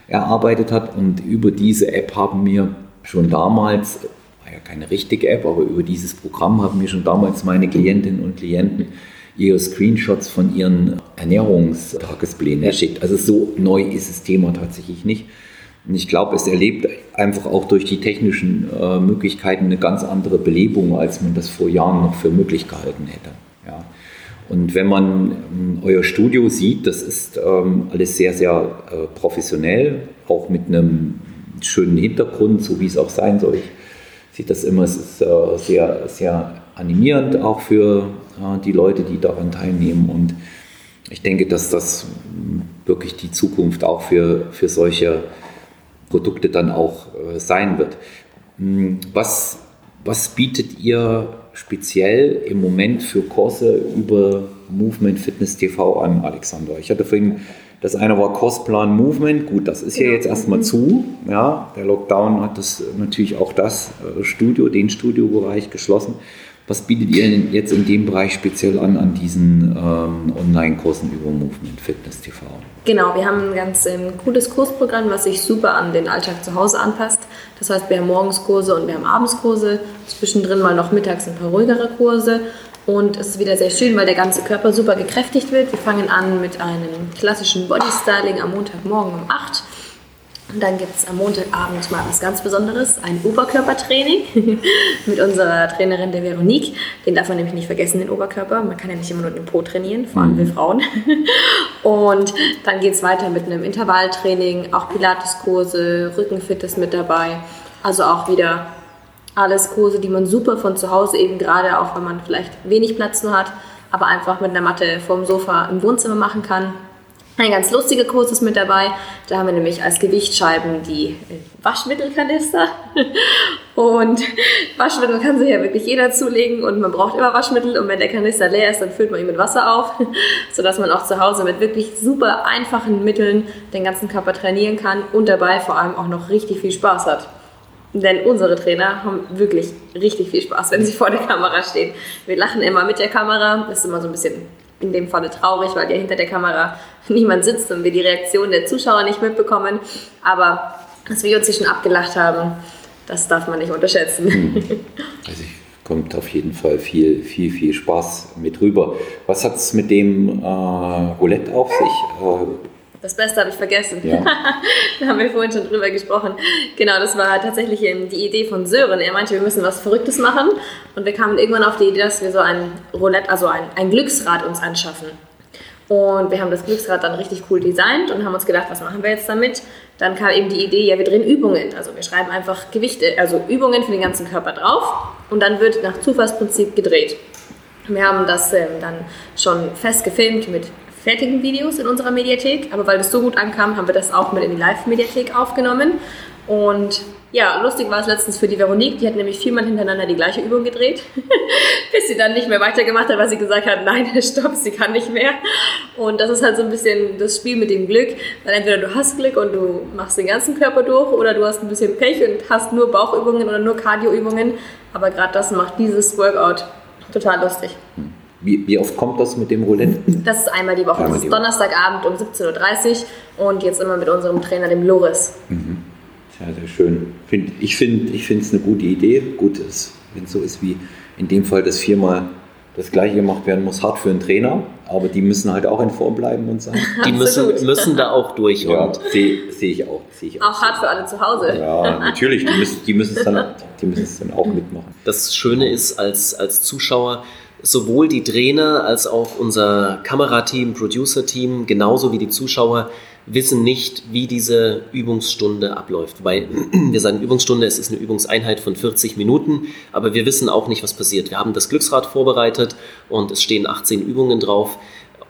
erarbeitet hat. Und über diese App haben wir schon damals, war ja keine richtige App, aber über dieses Programm haben wir schon damals meine Klientinnen und Klienten ihr Screenshots von ihren Ernährungstagesplänen geschickt. Also so neu ist das Thema tatsächlich nicht. Und ich glaube, es erlebt einfach auch durch die technischen äh, Möglichkeiten eine ganz andere Belebung, als man das vor Jahren noch für möglich gehalten hätte. Ja. Und wenn man ähm, euer Studio sieht, das ist ähm, alles sehr, sehr äh, professionell, auch mit einem schönen Hintergrund, so wie es auch sein soll. Ich sehe das immer, es ist äh, sehr, sehr animierend auch für die Leute, die daran teilnehmen. Und ich denke, dass das wirklich die Zukunft auch für, für solche Produkte dann auch äh, sein wird. Hm, was, was bietet ihr speziell im Moment für Kurse über Movement Fitness TV an, Alexander? Ich hatte vorhin, das eine war Kursplan Movement, gut, das ist ja jetzt erstmal zu. Ja, der Lockdown hat das natürlich auch das äh, Studio, den Studiobereich geschlossen. Was bietet ihr denn jetzt in dem Bereich speziell an, an diesen ähm, Online-Kursen über Movement Fitness TV? Genau, wir haben ein ganz ähm, cooles Kursprogramm, was sich super an den Alltag zu Hause anpasst. Das heißt, wir haben Morgenskurse und wir haben Abendskurse, zwischendrin mal noch mittags ein paar ruhigere Kurse. Und es ist wieder sehr schön, weil der ganze Körper super gekräftigt wird. Wir fangen an mit einem klassischen Bodystyling am Montagmorgen um 8 und dann gibt es am Montagabend mal was ganz Besonderes, ein Oberkörpertraining mit unserer Trainerin der Veronique. Den darf man nämlich nicht vergessen, den Oberkörper. Man kann ja nicht immer nur den Po trainieren, vor allem mhm. wir Frauen. Und dann geht es weiter mit einem Intervalltraining, auch Pilateskurse, Rückenfit ist mit dabei. Also auch wieder alles Kurse, die man super von zu Hause eben gerade, auch wenn man vielleicht wenig Platz nur hat, aber einfach mit einer Matte vorm Sofa im Wohnzimmer machen kann. Ein ganz lustiger Kurs ist mit dabei. Da haben wir nämlich als Gewichtscheiben die Waschmittelkanister. Und Waschmittel kann sich ja wirklich jeder zulegen und man braucht immer Waschmittel. Und wenn der Kanister leer ist, dann füllt man ihn mit Wasser auf, sodass man auch zu Hause mit wirklich super einfachen Mitteln den ganzen Körper trainieren kann und dabei vor allem auch noch richtig viel Spaß hat. Denn unsere Trainer haben wirklich richtig viel Spaß, wenn sie vor der Kamera stehen. Wir lachen immer mit der Kamera. Das ist immer so ein bisschen in dem Falle traurig, weil ja hinter der Kamera niemand sitzt und wir die Reaktion der Zuschauer nicht mitbekommen. Aber dass wir uns hier schon abgelacht haben, das darf man nicht unterschätzen. Hm. Also ich kommt auf jeden Fall viel, viel, viel Spaß mit rüber. Was hat es mit dem äh, Roulette auf sich? Äh, das Beste habe ich vergessen. Ja. da haben wir vorhin schon drüber gesprochen. Genau, das war tatsächlich die Idee von Sören. Er meinte, wir müssen was Verrücktes machen. Und wir kamen irgendwann auf die Idee, dass wir so ein Roulette, also ein, ein Glücksrad uns anschaffen. Und wir haben das Glücksrad dann richtig cool designt und haben uns gedacht, was machen wir jetzt damit? Dann kam eben die Idee, ja, wir drehen Übungen. Also wir schreiben einfach Gewichte, also Übungen für den ganzen Körper drauf und dann wird nach Zufallsprinzip gedreht. Wir haben das ähm, dann schon fest gefilmt mit fertigen Videos in unserer Mediathek, aber weil das so gut ankam, haben wir das auch mit in die Live-Mediathek aufgenommen. Und ja, lustig war es letztens für die Veronique, die hat nämlich viermal hintereinander die gleiche Übung gedreht, bis sie dann nicht mehr weitergemacht hat, weil sie gesagt hat, nein, stopp, sie kann nicht mehr. Und das ist halt so ein bisschen das Spiel mit dem Glück, weil entweder du hast Glück und du machst den ganzen Körper durch oder du hast ein bisschen Pech und hast nur Bauchübungen oder nur Cardioübungen. Aber gerade das macht dieses Workout total lustig. Wie, wie, oft kommt das mit dem Roulette? Das ist einmal die Woche. Einmal das ist Donnerstagabend um 17.30 Uhr und jetzt immer mit unserem Trainer, dem Loris. Mhm. Ja, sehr schön. Ich finde ich es eine gute Idee. Gut, wenn es so ist wie in dem Fall, dass viermal das Gleiche gemacht werden muss, hart für einen Trainer, aber die müssen halt auch in Form bleiben und sein. Die müssen, müssen da auch durch. Ja, sehe seh ich auch. Seh ich auch, auch hart für alle zu Hause. Ja, natürlich, die müssen, die müssen, es, dann, die müssen es dann auch mitmachen. Das Schöne ist, als, als Zuschauer, sowohl die Trainer als auch unser Kamerateam, Producer-Team, genauso wie die Zuschauer wissen nicht, wie diese Übungsstunde abläuft. Weil wir sagen Übungsstunde, es ist eine Übungseinheit von 40 Minuten, aber wir wissen auch nicht, was passiert. Wir haben das Glücksrad vorbereitet und es stehen 18 Übungen drauf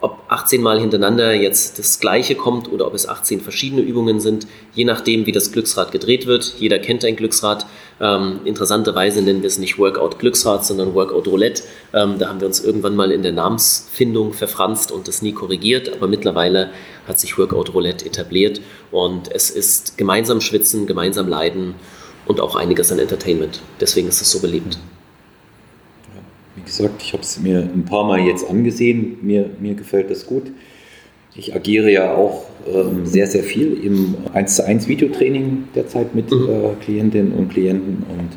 ob 18 Mal hintereinander jetzt das Gleiche kommt oder ob es 18 verschiedene Übungen sind, je nachdem, wie das Glücksrad gedreht wird. Jeder kennt ein Glücksrad. Ähm, interessanterweise nennen wir es nicht Workout Glücksrad, sondern Workout Roulette. Ähm, da haben wir uns irgendwann mal in der Namensfindung verfranst und das nie korrigiert, aber mittlerweile hat sich Workout Roulette etabliert und es ist gemeinsam schwitzen, gemeinsam leiden und auch einiges an Entertainment. Deswegen ist es so beliebt. Wie gesagt, ich habe es mir ein paar Mal jetzt angesehen. Mir, mir gefällt das gut. Ich agiere ja auch ähm, sehr, sehr viel im 1 zu 1 Videotraining derzeit mit mhm. äh, Klientinnen und Klienten. Und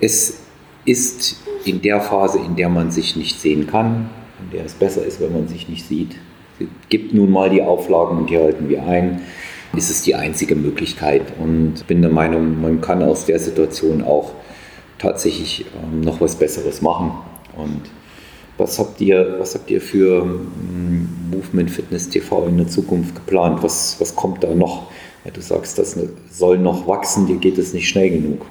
es ist in der Phase, in der man sich nicht sehen kann, in der es besser ist, wenn man sich nicht sieht. Es gibt nun mal die Auflagen und die halten wir ein. Ist es die einzige Möglichkeit und bin der Meinung, man kann aus der Situation auch tatsächlich ähm, noch was Besseres machen. Und was habt ihr, was habt ihr für ähm, Movement Fitness TV in der Zukunft geplant? Was, was kommt da noch? Ja, du sagst, das soll noch wachsen, dir geht es nicht schnell genug.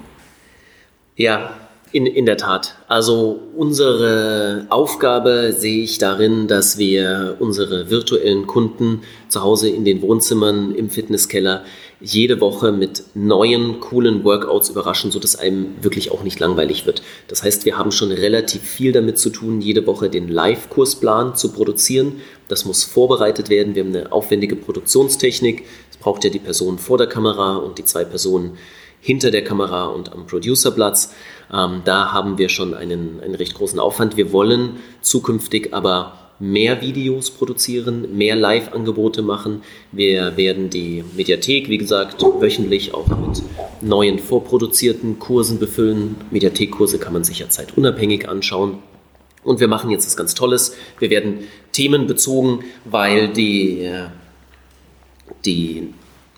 Ja, in, in der Tat. Also unsere Aufgabe sehe ich darin, dass wir unsere virtuellen Kunden zu Hause in den Wohnzimmern, im Fitnesskeller jede Woche mit neuen, coolen Workouts überraschen, sodass einem wirklich auch nicht langweilig wird. Das heißt, wir haben schon relativ viel damit zu tun, jede Woche den Live-Kursplan zu produzieren. Das muss vorbereitet werden. Wir haben eine aufwendige Produktionstechnik. Es braucht ja die Person vor der Kamera und die zwei Personen hinter der Kamera und am Producerplatz. Ähm, da haben wir schon einen, einen recht großen Aufwand. Wir wollen zukünftig aber mehr Videos produzieren, mehr Live-Angebote machen. Wir werden die Mediathek, wie gesagt, wöchentlich auch mit neuen vorproduzierten Kursen befüllen. Mediathekkurse kann man sich ja zeitunabhängig anschauen. Und wir machen jetzt was ganz Tolles. Wir werden themenbezogen, weil die, äh, die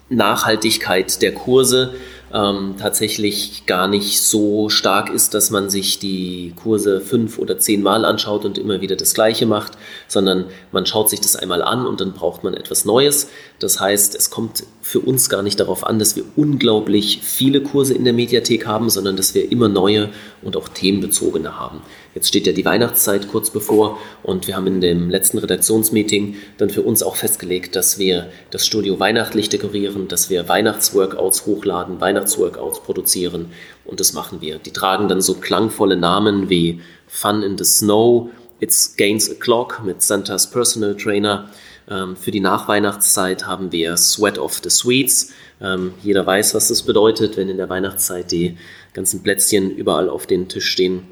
Nachhaltigkeit der Kurse ähm, tatsächlich gar nicht so stark ist, dass man sich die Kurse fünf oder zehn Mal anschaut und immer wieder das Gleiche macht, sondern man schaut sich das einmal an und dann braucht man etwas Neues. Das heißt, es kommt für uns gar nicht darauf an, dass wir unglaublich viele Kurse in der Mediathek haben, sondern dass wir immer neue und auch themenbezogene haben. Jetzt steht ja die Weihnachtszeit kurz bevor und wir haben in dem letzten Redaktionsmeeting dann für uns auch festgelegt, dass wir das Studio weihnachtlich dekorieren, dass wir Weihnachtsworkouts hochladen, Weihnachtsworkouts produzieren und das machen wir. Die tragen dann so klangvolle Namen wie Fun in the Snow, It's Gains a Clock mit Santas Personal Trainer Ähm, für die Nachweihnachtszeit haben wir Sweat of the Sweets. Ähm, jeder weiß, was das bedeutet, wenn in der Weihnachtszeit die ganzen Plätzchen überall auf den Tisch stehen.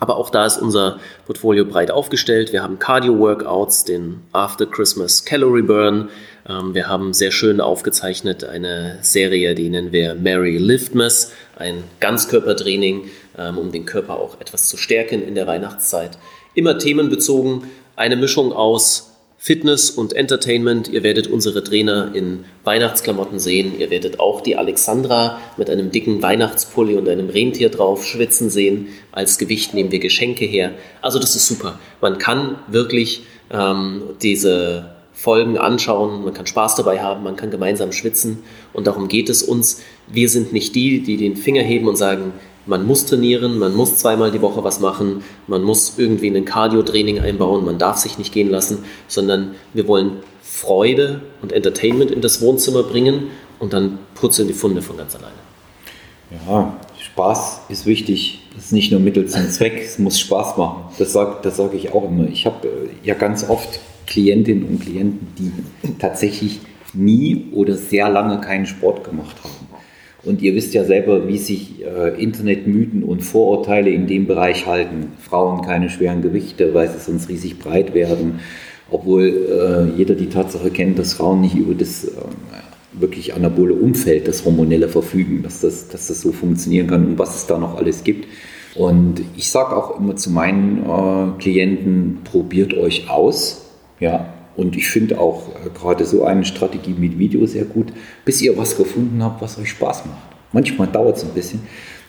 Aber auch da ist unser Portfolio breit aufgestellt. Wir haben Cardio-Workouts, den After Christmas Calorie Burn. Ähm, wir haben sehr schön aufgezeichnet eine Serie, die nennen wir Mary Liftmas, ein Ganzkörpertraining, ähm, um den Körper auch etwas zu stärken in der Weihnachtszeit. Immer themenbezogen, eine Mischung aus Fitness und Entertainment. Ihr werdet unsere Trainer in Weihnachtsklamotten sehen. Ihr werdet auch die Alexandra mit einem dicken Weihnachtspulli und einem Rentier drauf schwitzen sehen. Als Gewicht nehmen wir Geschenke her. Also das ist super. Man kann wirklich ähm, diese Folgen anschauen, man kann Spaß dabei haben, man kann gemeinsam schwitzen und darum geht es uns. Wir sind nicht die, die den Finger heben und sagen, man muss trainieren, man muss zweimal die Woche was machen, man muss irgendwie ein Cardio-Training einbauen, man darf sich nicht gehen lassen, sondern wir wollen Freude und Entertainment in das Wohnzimmer bringen und dann purzeln die Funde von ganz alleine. Ja, Spaß ist wichtig. Das ist nicht nur Mittel zum Zweck, es muss Spaß machen. Das sage das sag ich auch immer. Ich habe äh, ja ganz oft Klientinnen und Klienten, die tatsächlich nie oder sehr lange keinen Sport gemacht haben. Und ihr wisst ja selber, wie sich äh, Internetmythen und Vorurteile in dem Bereich halten. Frauen keine schweren Gewichte, weil sie sonst riesig breit werden. Obwohl äh, jeder die Tatsache kennt, dass Frauen nicht über das äh, wirklich anabole Umfeld, das hormonelle verfügen, dass das, dass das so funktionieren kann und was es da noch alles gibt. Und ich sage auch immer zu meinen äh, Klienten, probiert euch aus. Ja, und ich finde auch äh, gerade so eine Strategie mit Video sehr gut, bis ihr was gefunden habt, was euch Spaß macht. Manchmal dauert es ein bisschen.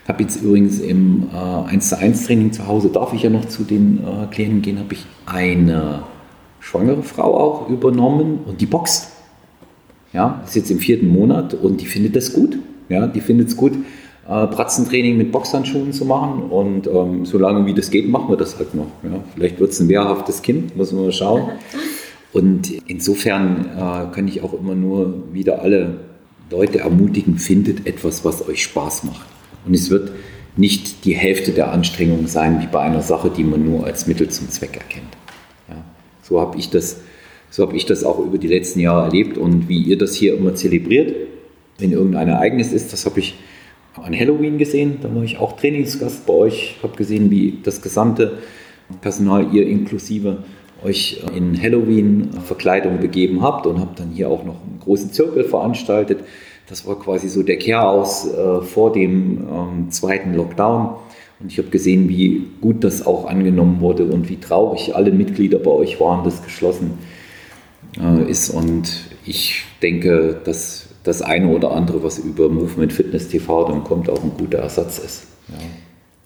Ich Habe jetzt übrigens im äh, 1 zu 1 Training zu Hause, darf ich ja noch zu den äh, Klienten gehen, habe ich eine schwangere Frau auch übernommen und die boxt. Ja, ist jetzt im vierten Monat und die findet das gut. Ja, die findet es gut, äh, Pratzentraining mit Boxhandschuhen zu machen und ähm, solange wie das geht, machen wir das halt noch. Ja. Vielleicht wird es ein wehrhaftes Kind, muss man mal schauen. Und insofern äh, kann ich auch immer nur wieder alle Leute ermutigen, findet etwas, was euch Spaß macht. Und es wird nicht die Hälfte der Anstrengung sein, wie bei einer Sache, die man nur als Mittel zum Zweck erkennt. Ja, so habe ich, das, so hab ich das auch über die letzten Jahre erlebt und wie ihr das hier immer zelebriert, wenn irgendein Ereignis ist, das habe ich an Halloween gesehen, da war ich auch Trainingsgast bei euch, habe gesehen, wie das gesamte Personal, ihr inklusive, euch in Halloween-Verkleidung begeben habt und habt dann hier auch noch einen großen Zirkel veranstaltet. Das war quasi so der Kehraus äh, vor dem ähm, zweiten Lockdown. Und ich habe gesehen, wie gut das auch angenommen wurde und wie traurig alle Mitglieder bei euch waren, das geschlossen äh, ist. Und ich denke, dass das eine oder andere, was über Movement Fitness TV dann kommt, auch ein guter Ersatz ist. Ja.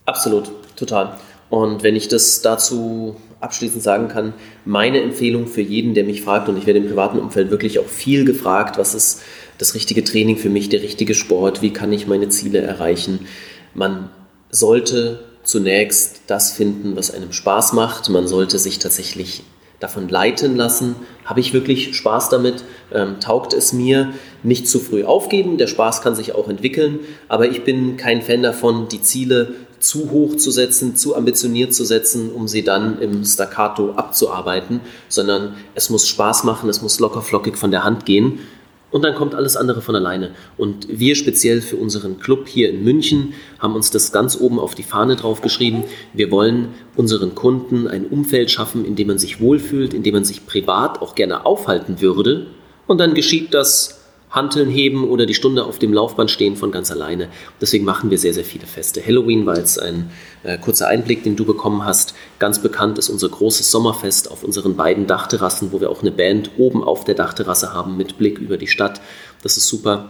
Absolut, total. Und wenn ich das dazu abschließend sagen kann, meine Empfehlung für jeden, der mich fragt, und ich werde im privaten Umfeld wirklich auch viel gefragt, was ist das richtige Training für mich, der richtige Sport, wie kann ich meine Ziele erreichen. Man sollte zunächst das finden, was einem Spaß macht. Man sollte sich tatsächlich davon leiten lassen. Habe ich wirklich Spaß damit? Ähm, taugt es mir? Nicht zu früh aufgeben. Der Spaß kann sich auch entwickeln. Aber ich bin kein Fan davon, die Ziele zu hoch zu setzen, zu ambitioniert zu setzen, um sie dann im Staccato abzuarbeiten, sondern es muss Spaß machen, es muss locker flockig von der Hand gehen und dann kommt alles andere von alleine. Und wir speziell für unseren Club hier in München haben uns das ganz oben auf die Fahne draufgeschrieben. Wir wollen unseren Kunden ein Umfeld schaffen, in dem man sich wohlfühlt, in dem man sich privat auch gerne aufhalten würde. Und dann geschieht das Hanteln heben oder die Stunde auf dem Laufband stehen von ganz alleine. Deswegen machen wir sehr, sehr viele Feste. Halloween war jetzt ein äh, kurzer Einblick, den du bekommen hast. Ganz bekannt ist unser großes Sommerfest auf unseren beiden Dachterrassen, wo wir auch eine Band oben auf der Dachterrasse haben mit Blick über die Stadt. Das ist super.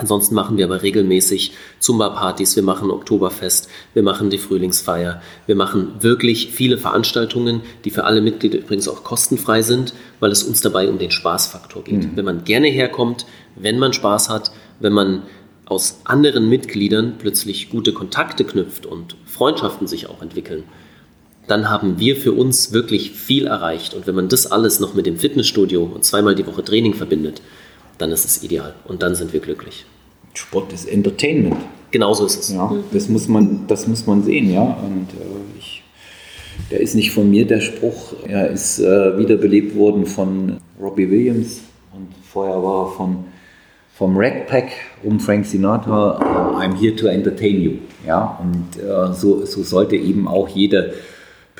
Ansonsten machen wir aber regelmäßig Zumba-Partys, wir machen Oktoberfest, wir machen die Frühlingsfeier, wir machen wirklich viele Veranstaltungen, die für alle Mitglieder übrigens auch kostenfrei sind, weil es uns dabei um den Spaßfaktor geht. Mhm. Wenn man gerne herkommt, wenn man Spaß hat, wenn man aus anderen Mitgliedern plötzlich gute Kontakte knüpft und Freundschaften sich auch entwickeln, dann haben wir für uns wirklich viel erreicht. Und wenn man das alles noch mit dem Fitnessstudio und zweimal die Woche Training verbindet, dann ist es ideal und dann sind wir glücklich. Sport ist Entertainment. Genauso ist es. Ja, das muss man, das muss man sehen, ja. Und äh, ich Der ist nicht von mir, der Spruch. Er ist äh, wiederbelebt worden von Robbie Williams und vorher war er von, vom Red Pack um Frank Sinatra, I'm here to entertain you. Ja, und äh, so, so sollte eben auch jede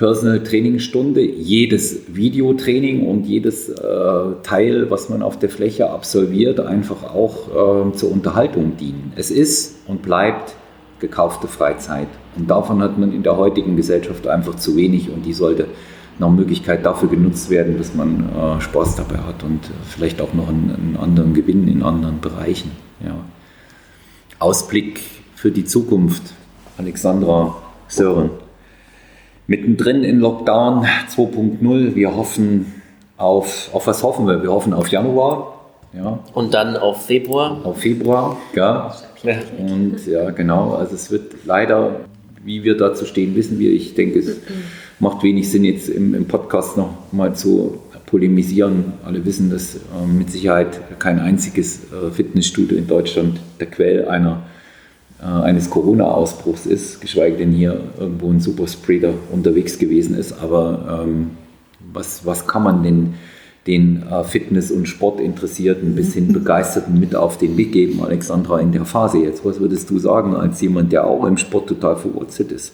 Personal Trainingsstunde, jedes Videotraining und jedes äh, Teil, was man auf der Fläche absolviert, einfach auch äh, zur Unterhaltung dienen. Es ist und bleibt gekaufte Freizeit. Und davon hat man in der heutigen Gesellschaft einfach zu wenig und die sollte nach Möglichkeit dafür genutzt werden, dass man äh, Spaß dabei hat und vielleicht auch noch einen, einen, anderen Gewinn in anderen Bereichen. Ja. Ausblick für die Zukunft, Alexandra Sören. Mittendrin in Lockdown 2.0. Wir hoffen auf, auf was hoffen wir? Wir hoffen auf Januar. Ja. Und dann auf Februar. Auf Februar, ja. Und ja, genau. Also es wird leider, wie wir dazu stehen, wissen wir. Ich denke, es macht wenig Sinn, jetzt im, im Podcast noch mal zu polemisieren. Alle wissen, dass äh, mit Sicherheit kein einziges äh, Fitnessstudio in Deutschland der Quell einer eines Corona-Ausbruchs ist, geschweige denn hier irgendwo ein Superspreader unterwegs gewesen ist. Aber ähm, was, was kann man denn den äh, Fitness- und Sportinteressierten bis hin Begeisterten mit auf den Weg geben, Alexandra, in der Phase jetzt? Was würdest du sagen als jemand, der auch im Sport total verwurzelt ist?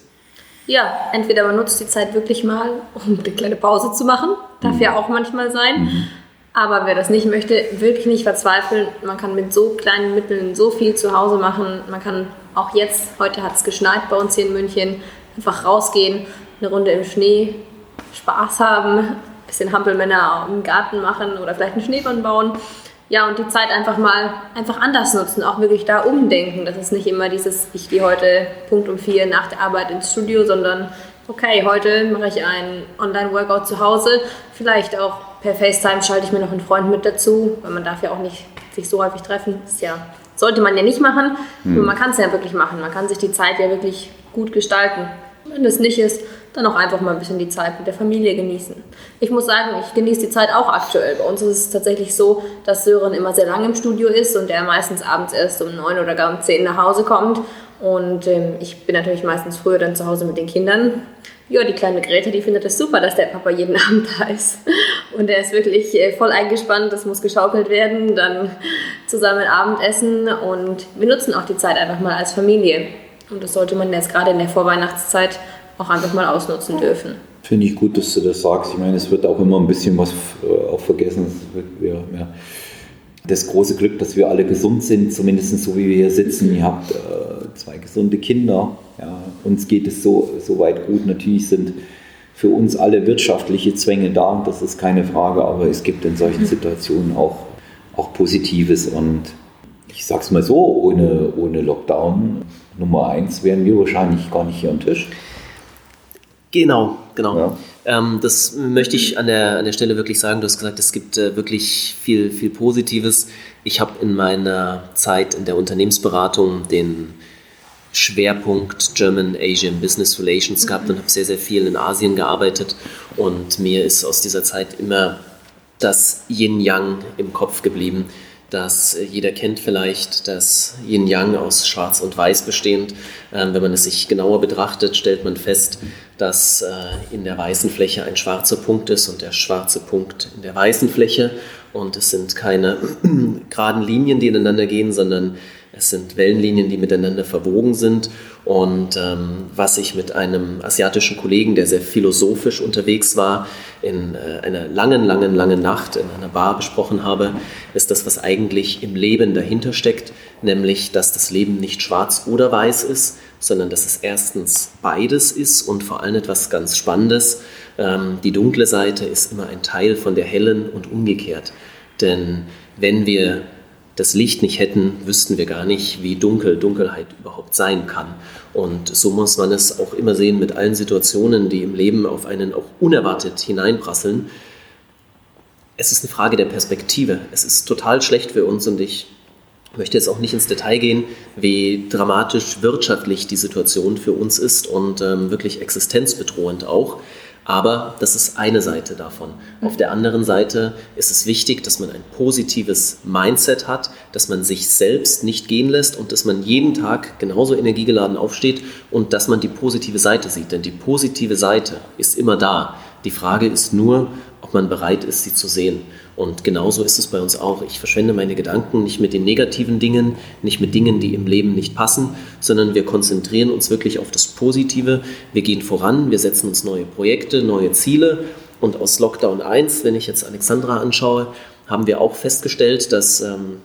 Ja, entweder man nutzt die Zeit wirklich mal, um eine kleine Pause zu machen. Darf mhm. ja auch manchmal sein. Mhm. Aber wer das nicht möchte, wirklich nicht verzweifeln. Man kann mit so kleinen Mitteln so viel zu Hause machen. Man kann auch jetzt, heute hat es geschneit bei uns hier in München, einfach rausgehen, eine Runde im Schnee, Spaß haben, ein bisschen Hampelmänner im Garten machen oder vielleicht einen Schneemann bauen. Ja, und die Zeit einfach mal einfach anders nutzen, auch wirklich da umdenken. Das ist nicht immer dieses, ich gehe heute Punkt um vier nach der Arbeit ins Studio, sondern okay, heute mache ich einen Online-Workout zu Hause, vielleicht auch per FaceTime schalte ich mir noch einen Freund mit dazu, weil man darf ja auch nicht sich so häufig treffen. Das ja, sollte man ja nicht machen, aber man kann es ja wirklich machen. Man kann sich die Zeit ja wirklich gut gestalten. Wenn das nicht ist, dann auch einfach mal ein bisschen die Zeit mit der Familie genießen. Ich muss sagen, ich genieße die Zeit auch aktuell. Bei uns ist es tatsächlich so, dass Sören immer sehr lange im Studio ist und er meistens abends erst um neun oder gar um zehn nach Hause kommt. Und ähm, ich bin natürlich meistens früher dann zu Hause mit den Kindern ja, die kleine Grete, die findet es super, dass der Papa jeden Abend da ist. Und er ist wirklich äh, voll eingespannt, das muss geschaukelt werden, dann zusammen Abendessen und wir nutzen auch die Zeit einfach mal als Familie. Und das sollte man jetzt gerade in der Vorweihnachtszeit auch einfach mal ausnutzen dürfen. Finde ich gut, dass du das sagst. Ich meine, es wird auch immer ein bisschen was äh, auch vergessen. Wir, ja, das große Glück, dass wir alle gesund sind, zumindest so wie wir hier sitzen. Ihr habt äh, zwei gesunde Kinder ja, uns geht es so, so weit gut. Natürlich sind für uns alle wirtschaftliche Zwänge da, das ist keine Frage, aber es gibt in solchen Situationen auch, auch Positives und ich sag's mal so, ohne, ohne Lockdown Nummer eins wären wir wahrscheinlich gar nicht hier am Tisch. Genau, genau. Ja. Ähm, das möchte ich an der, an der Stelle wirklich sagen. Du hast gesagt, es gibt äh, wirklich viel, viel Positives. Ich habe in meiner Zeit in der Unternehmensberatung den Schwerpunkt German Asian Business Relations gehabt und habe sehr, sehr viel in Asien gearbeitet. Und mir ist aus dieser Zeit immer das Yin-Yang im Kopf geblieben. Das jeder kennt vielleicht, das Yin-Yang aus Schwarz und Weiß bestehend. Ähm, wenn man es sich genauer betrachtet, stellt man fest, dass äh, in der weißen Fläche ein schwarzer Punkt ist und der schwarze Punkt in der weißen Fläche. Und es sind keine geraden Linien, die ineinander gehen, sondern es sind Wellenlinien, die miteinander verwogen sind. Und ähm, was ich mit einem asiatischen Kollegen, der sehr philosophisch unterwegs war, in äh, einer langen, langen, langen Nacht in einer Bar besprochen habe, ist das, was eigentlich im Leben dahinter steckt, nämlich, dass das Leben nicht schwarz oder weiß ist, sondern dass es erstens beides ist und vor allem etwas ganz Spannendes. Ähm, die dunkle Seite ist immer ein Teil von der hellen und umgekehrt. Denn wenn wir das Licht nicht hätten, wüssten wir gar nicht, wie dunkel Dunkelheit überhaupt sein kann. Und so muss man es auch immer sehen mit allen Situationen, die im Leben auf einen auch unerwartet hineinprasseln. Es ist eine Frage der Perspektive. Es ist total schlecht für uns und ich möchte jetzt auch nicht ins Detail gehen, wie dramatisch wirtschaftlich die Situation für uns ist und ähm, wirklich existenzbedrohend auch. Aber das ist eine Seite davon. Auf der anderen Seite ist es wichtig, dass man ein positives Mindset hat, dass man sich selbst nicht gehen lässt und dass man jeden Tag genauso energiegeladen aufsteht und dass man die positive Seite sieht. Denn die positive Seite ist immer da. Die Frage ist nur, ob man bereit ist, sie zu sehen. Und genauso ist es bei uns auch. Ich verschwende meine Gedanken nicht mit den negativen Dingen, nicht mit Dingen, die im Leben nicht passen, sondern wir konzentrieren uns wirklich auf das Positive. Wir gehen voran, wir setzen uns neue Projekte, neue Ziele. Und aus Lockdown 1, wenn ich jetzt Alexandra anschaue, haben wir auch festgestellt, dass, ähm,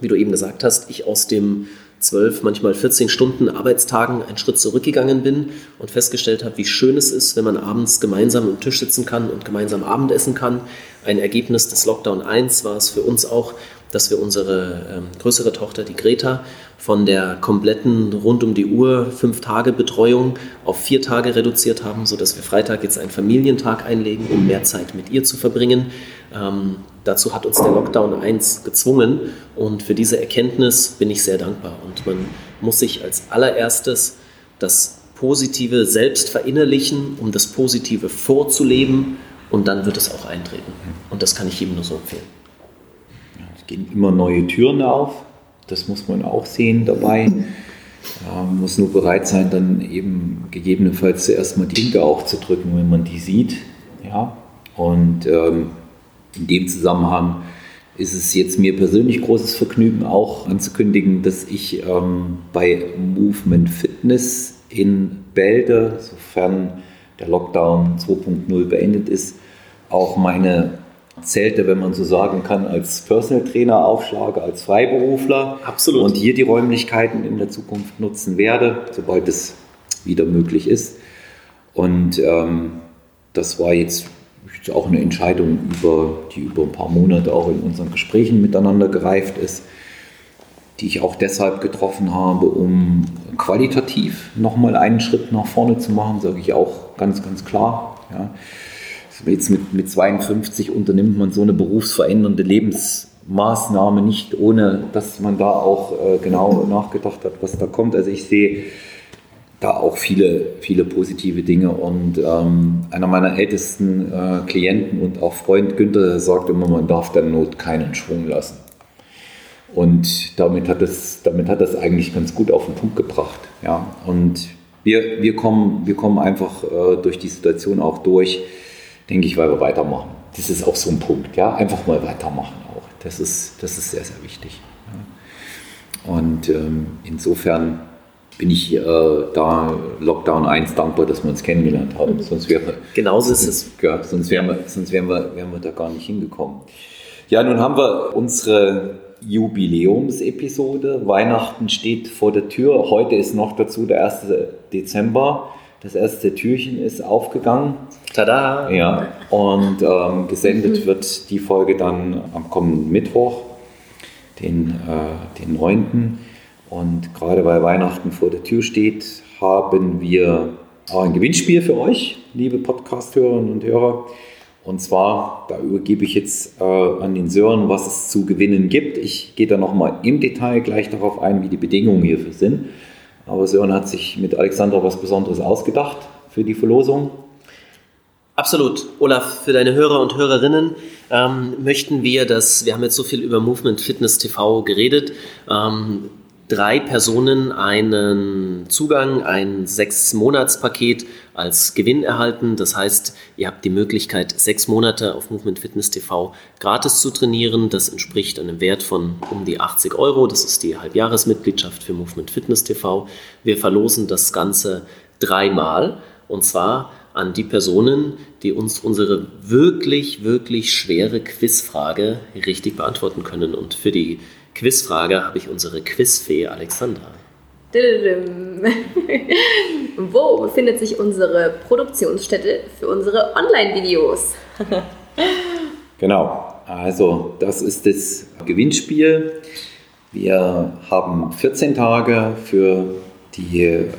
wie du eben gesagt hast, ich aus dem zwölf, manchmal 14 Stunden Arbeitstagen einen Schritt zurückgegangen bin und festgestellt habe, wie schön es ist, wenn man abends gemeinsam am Tisch sitzen kann und gemeinsam Abendessen kann. Ein Ergebnis des Lockdown 1 war es für uns auch, dass wir unsere ähm, größere Tochter, die Greta, von der kompletten rund um die Uhr fünf Tage Betreuung auf vier Tage reduziert haben, sodass wir Freitag jetzt einen Familientag einlegen, um mehr Zeit mit ihr zu verbringen. Ähm, dazu hat uns der Lockdown 1 gezwungen und für diese Erkenntnis bin ich sehr dankbar. Und man muss sich als allererstes das Positive selbst verinnerlichen, um das Positive vorzuleben und dann wird es auch eintreten. Und das kann ich jedem nur so empfehlen. es gehen immer neue Türen auf, das muss man auch sehen dabei. Man muss nur bereit sein, dann eben gegebenenfalls zuerst mal die Dinge auch zu drücken, wenn man die sieht. Ja? Und ähm, in dem Zusammenhang ist es jetzt mir persönlich großes Vergnügen auch anzukündigen, dass ich ähm, bei Movement Fitness in Bälde, sofern der Lockdown 2.0 beendet ist, auch meine Zelte, wenn man so sagen kann, als Personal Trainer aufschlage, als Freiberufler. Absolut. Und hier die Räumlichkeiten in der Zukunft nutzen werde, sobald es wieder möglich ist. Und ähm, das war jetzt auch eine Entscheidung, über, die über ein paar Monate auch in unseren Gesprächen miteinander gereift ist, die ich auch deshalb getroffen habe, um qualitativ nochmal einen Schritt nach vorne zu machen, sage ich auch ganz, ganz klar. Ja. Jetzt mit, mit 52 unternimmt man so eine berufsverändernde Lebensmaßnahme nicht, ohne dass man da auch äh, genau nachgedacht hat, was da kommt. Also ich sehe da auch viele, viele positive Dinge. Und ähm, einer meiner ältesten äh, Klienten und auch Freund Günther sagt immer, man darf der Not keinen Schwung lassen. Und damit hat es, damit hat das eigentlich ganz gut auf den Punkt gebracht. Ja. Und wir, wir, kommen, wir kommen einfach äh, durch die Situation auch durch, denke ich, weil wir weitermachen. Das ist auch so ein Punkt, ja, einfach mal weitermachen auch. Das ist, das ist sehr, sehr wichtig. Ja. Und ähm, insofern bin ich äh, da Lockdown 1 dankbar, dass wir uns kennengelernt haben. Mhm. Sonst wäre, Genauso ist es. Ja, sonst wären wir, sonst wären wir, wären wir da gar nicht hingekommen. Ja, nun haben wir unsere Jubiläumsepisode. Weihnachten steht vor der Tür. Heute ist noch dazu der 1. Dezember. Das erste Türchen ist aufgegangen. Tada! Ja, und ähm, gesendet mhm. wird die Folge dann am kommenden Mittwoch, den, äh, den 9. Und gerade weil Weihnachten vor der Tür steht, haben wir auch ein Gewinnspiel für euch, liebe Podcast-Hörerinnen und Hörer. Und zwar, da übergebe ich jetzt äh, an den Sören, was es zu gewinnen gibt. Ich gehe da nochmal im Detail gleich darauf ein, wie die Bedingungen hierfür sind. Aber Sören hat sich mit Alexandra was Besonderes ausgedacht für die Verlosung. Absolut. Olaf, für deine Hörer und Hörerinnen ähm, möchten wir, dass, wir haben jetzt so viel über Movement Fitness TV geredet, ähm, drei Personen einen Zugang, ein Sechs-Monats-Paket als Gewinn erhalten. Das heißt, ihr habt die Möglichkeit, sechs Monate auf Movement Fitness TV gratis zu trainieren. Das entspricht einem Wert von um die 80 Euro. Das ist die Halbjahresmitgliedschaft für Movement Fitness TV. Wir verlosen das Ganze dreimal und zwar an die Personen, die uns unsere wirklich, wirklich schwere Quizfrage richtig beantworten können. Und für die Quizfrage habe ich unsere Quizfee Alexandra. Wo befindet sich unsere Produktionsstätte für unsere Online-Videos? genau, also das ist das Gewinnspiel. Wir haben 14 Tage für die äh,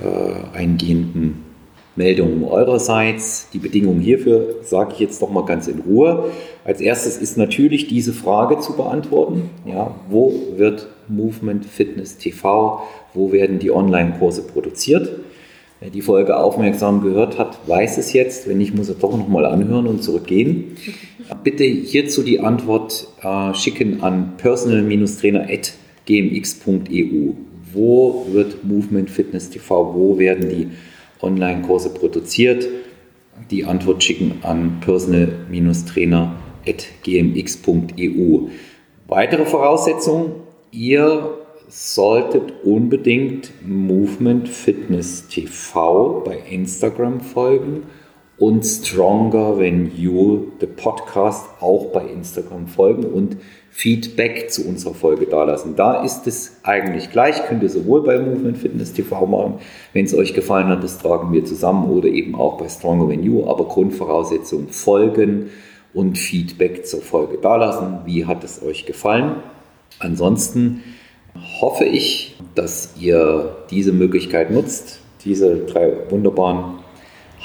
eingehenden Meldungen eurerseits. Die Bedingungen hierfür sage ich jetzt noch mal ganz in Ruhe. Als erstes ist natürlich diese Frage zu beantworten. Ja, wo wird Movement Fitness TV, wo werden die Online-Kurse produziert? Wer die Folge aufmerksam gehört hat, weiß es jetzt. Wenn nicht, muss er doch nochmal anhören und zurückgehen. Bitte hierzu die Antwort äh, schicken an personal-trainer.gmx.eu. Wo wird Movement Fitness TV, wo werden die Online-Kurse produziert? Die Antwort schicken an personal-trainer.gmx.eu. Weitere Voraussetzungen, ihr solltet unbedingt Movement Fitness TV bei Instagram folgen und Stronger Than You, the Podcast, auch bei Instagram folgen und Feedback zu unserer Folge dalassen. Da ist es eigentlich gleich, könnt ihr sowohl bei Movement Fitness TV machen, wenn es euch gefallen hat, das tragen wir zusammen oder eben auch bei Stronger Than You, aber Grundvoraussetzung folgen und Feedback zur Folge dalassen. Wie hat es euch gefallen? Ansonsten hoffe ich, dass ihr diese Möglichkeit nutzt, diese drei wunderbaren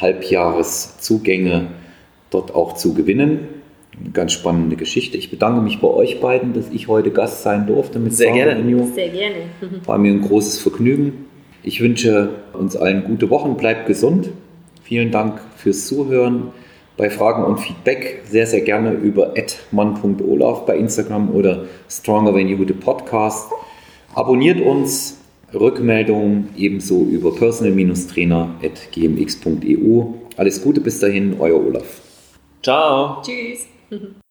Halbjahreszugänge dort auch zu gewinnen. Eine ganz spannende Geschichte. Ich bedanke mich bei euch beiden, dass ich heute Gast sein durfte mit Sehr gerne. Sehr gerne. War mir ein großes Vergnügen. Ich wünsche uns allen gute Wochen, bleibt gesund. Vielen Dank fürs Zuhören. Bei Fragen und Feedback sehr, sehr gerne über mann.olaf bei Instagram oder Stronger Than You, the Podcast. Abonniert uns, Rückmeldungen ebenso über personal-trainer.gmx.eu. Alles Gute bis dahin, euer Olaf. Ciao. Tschüss.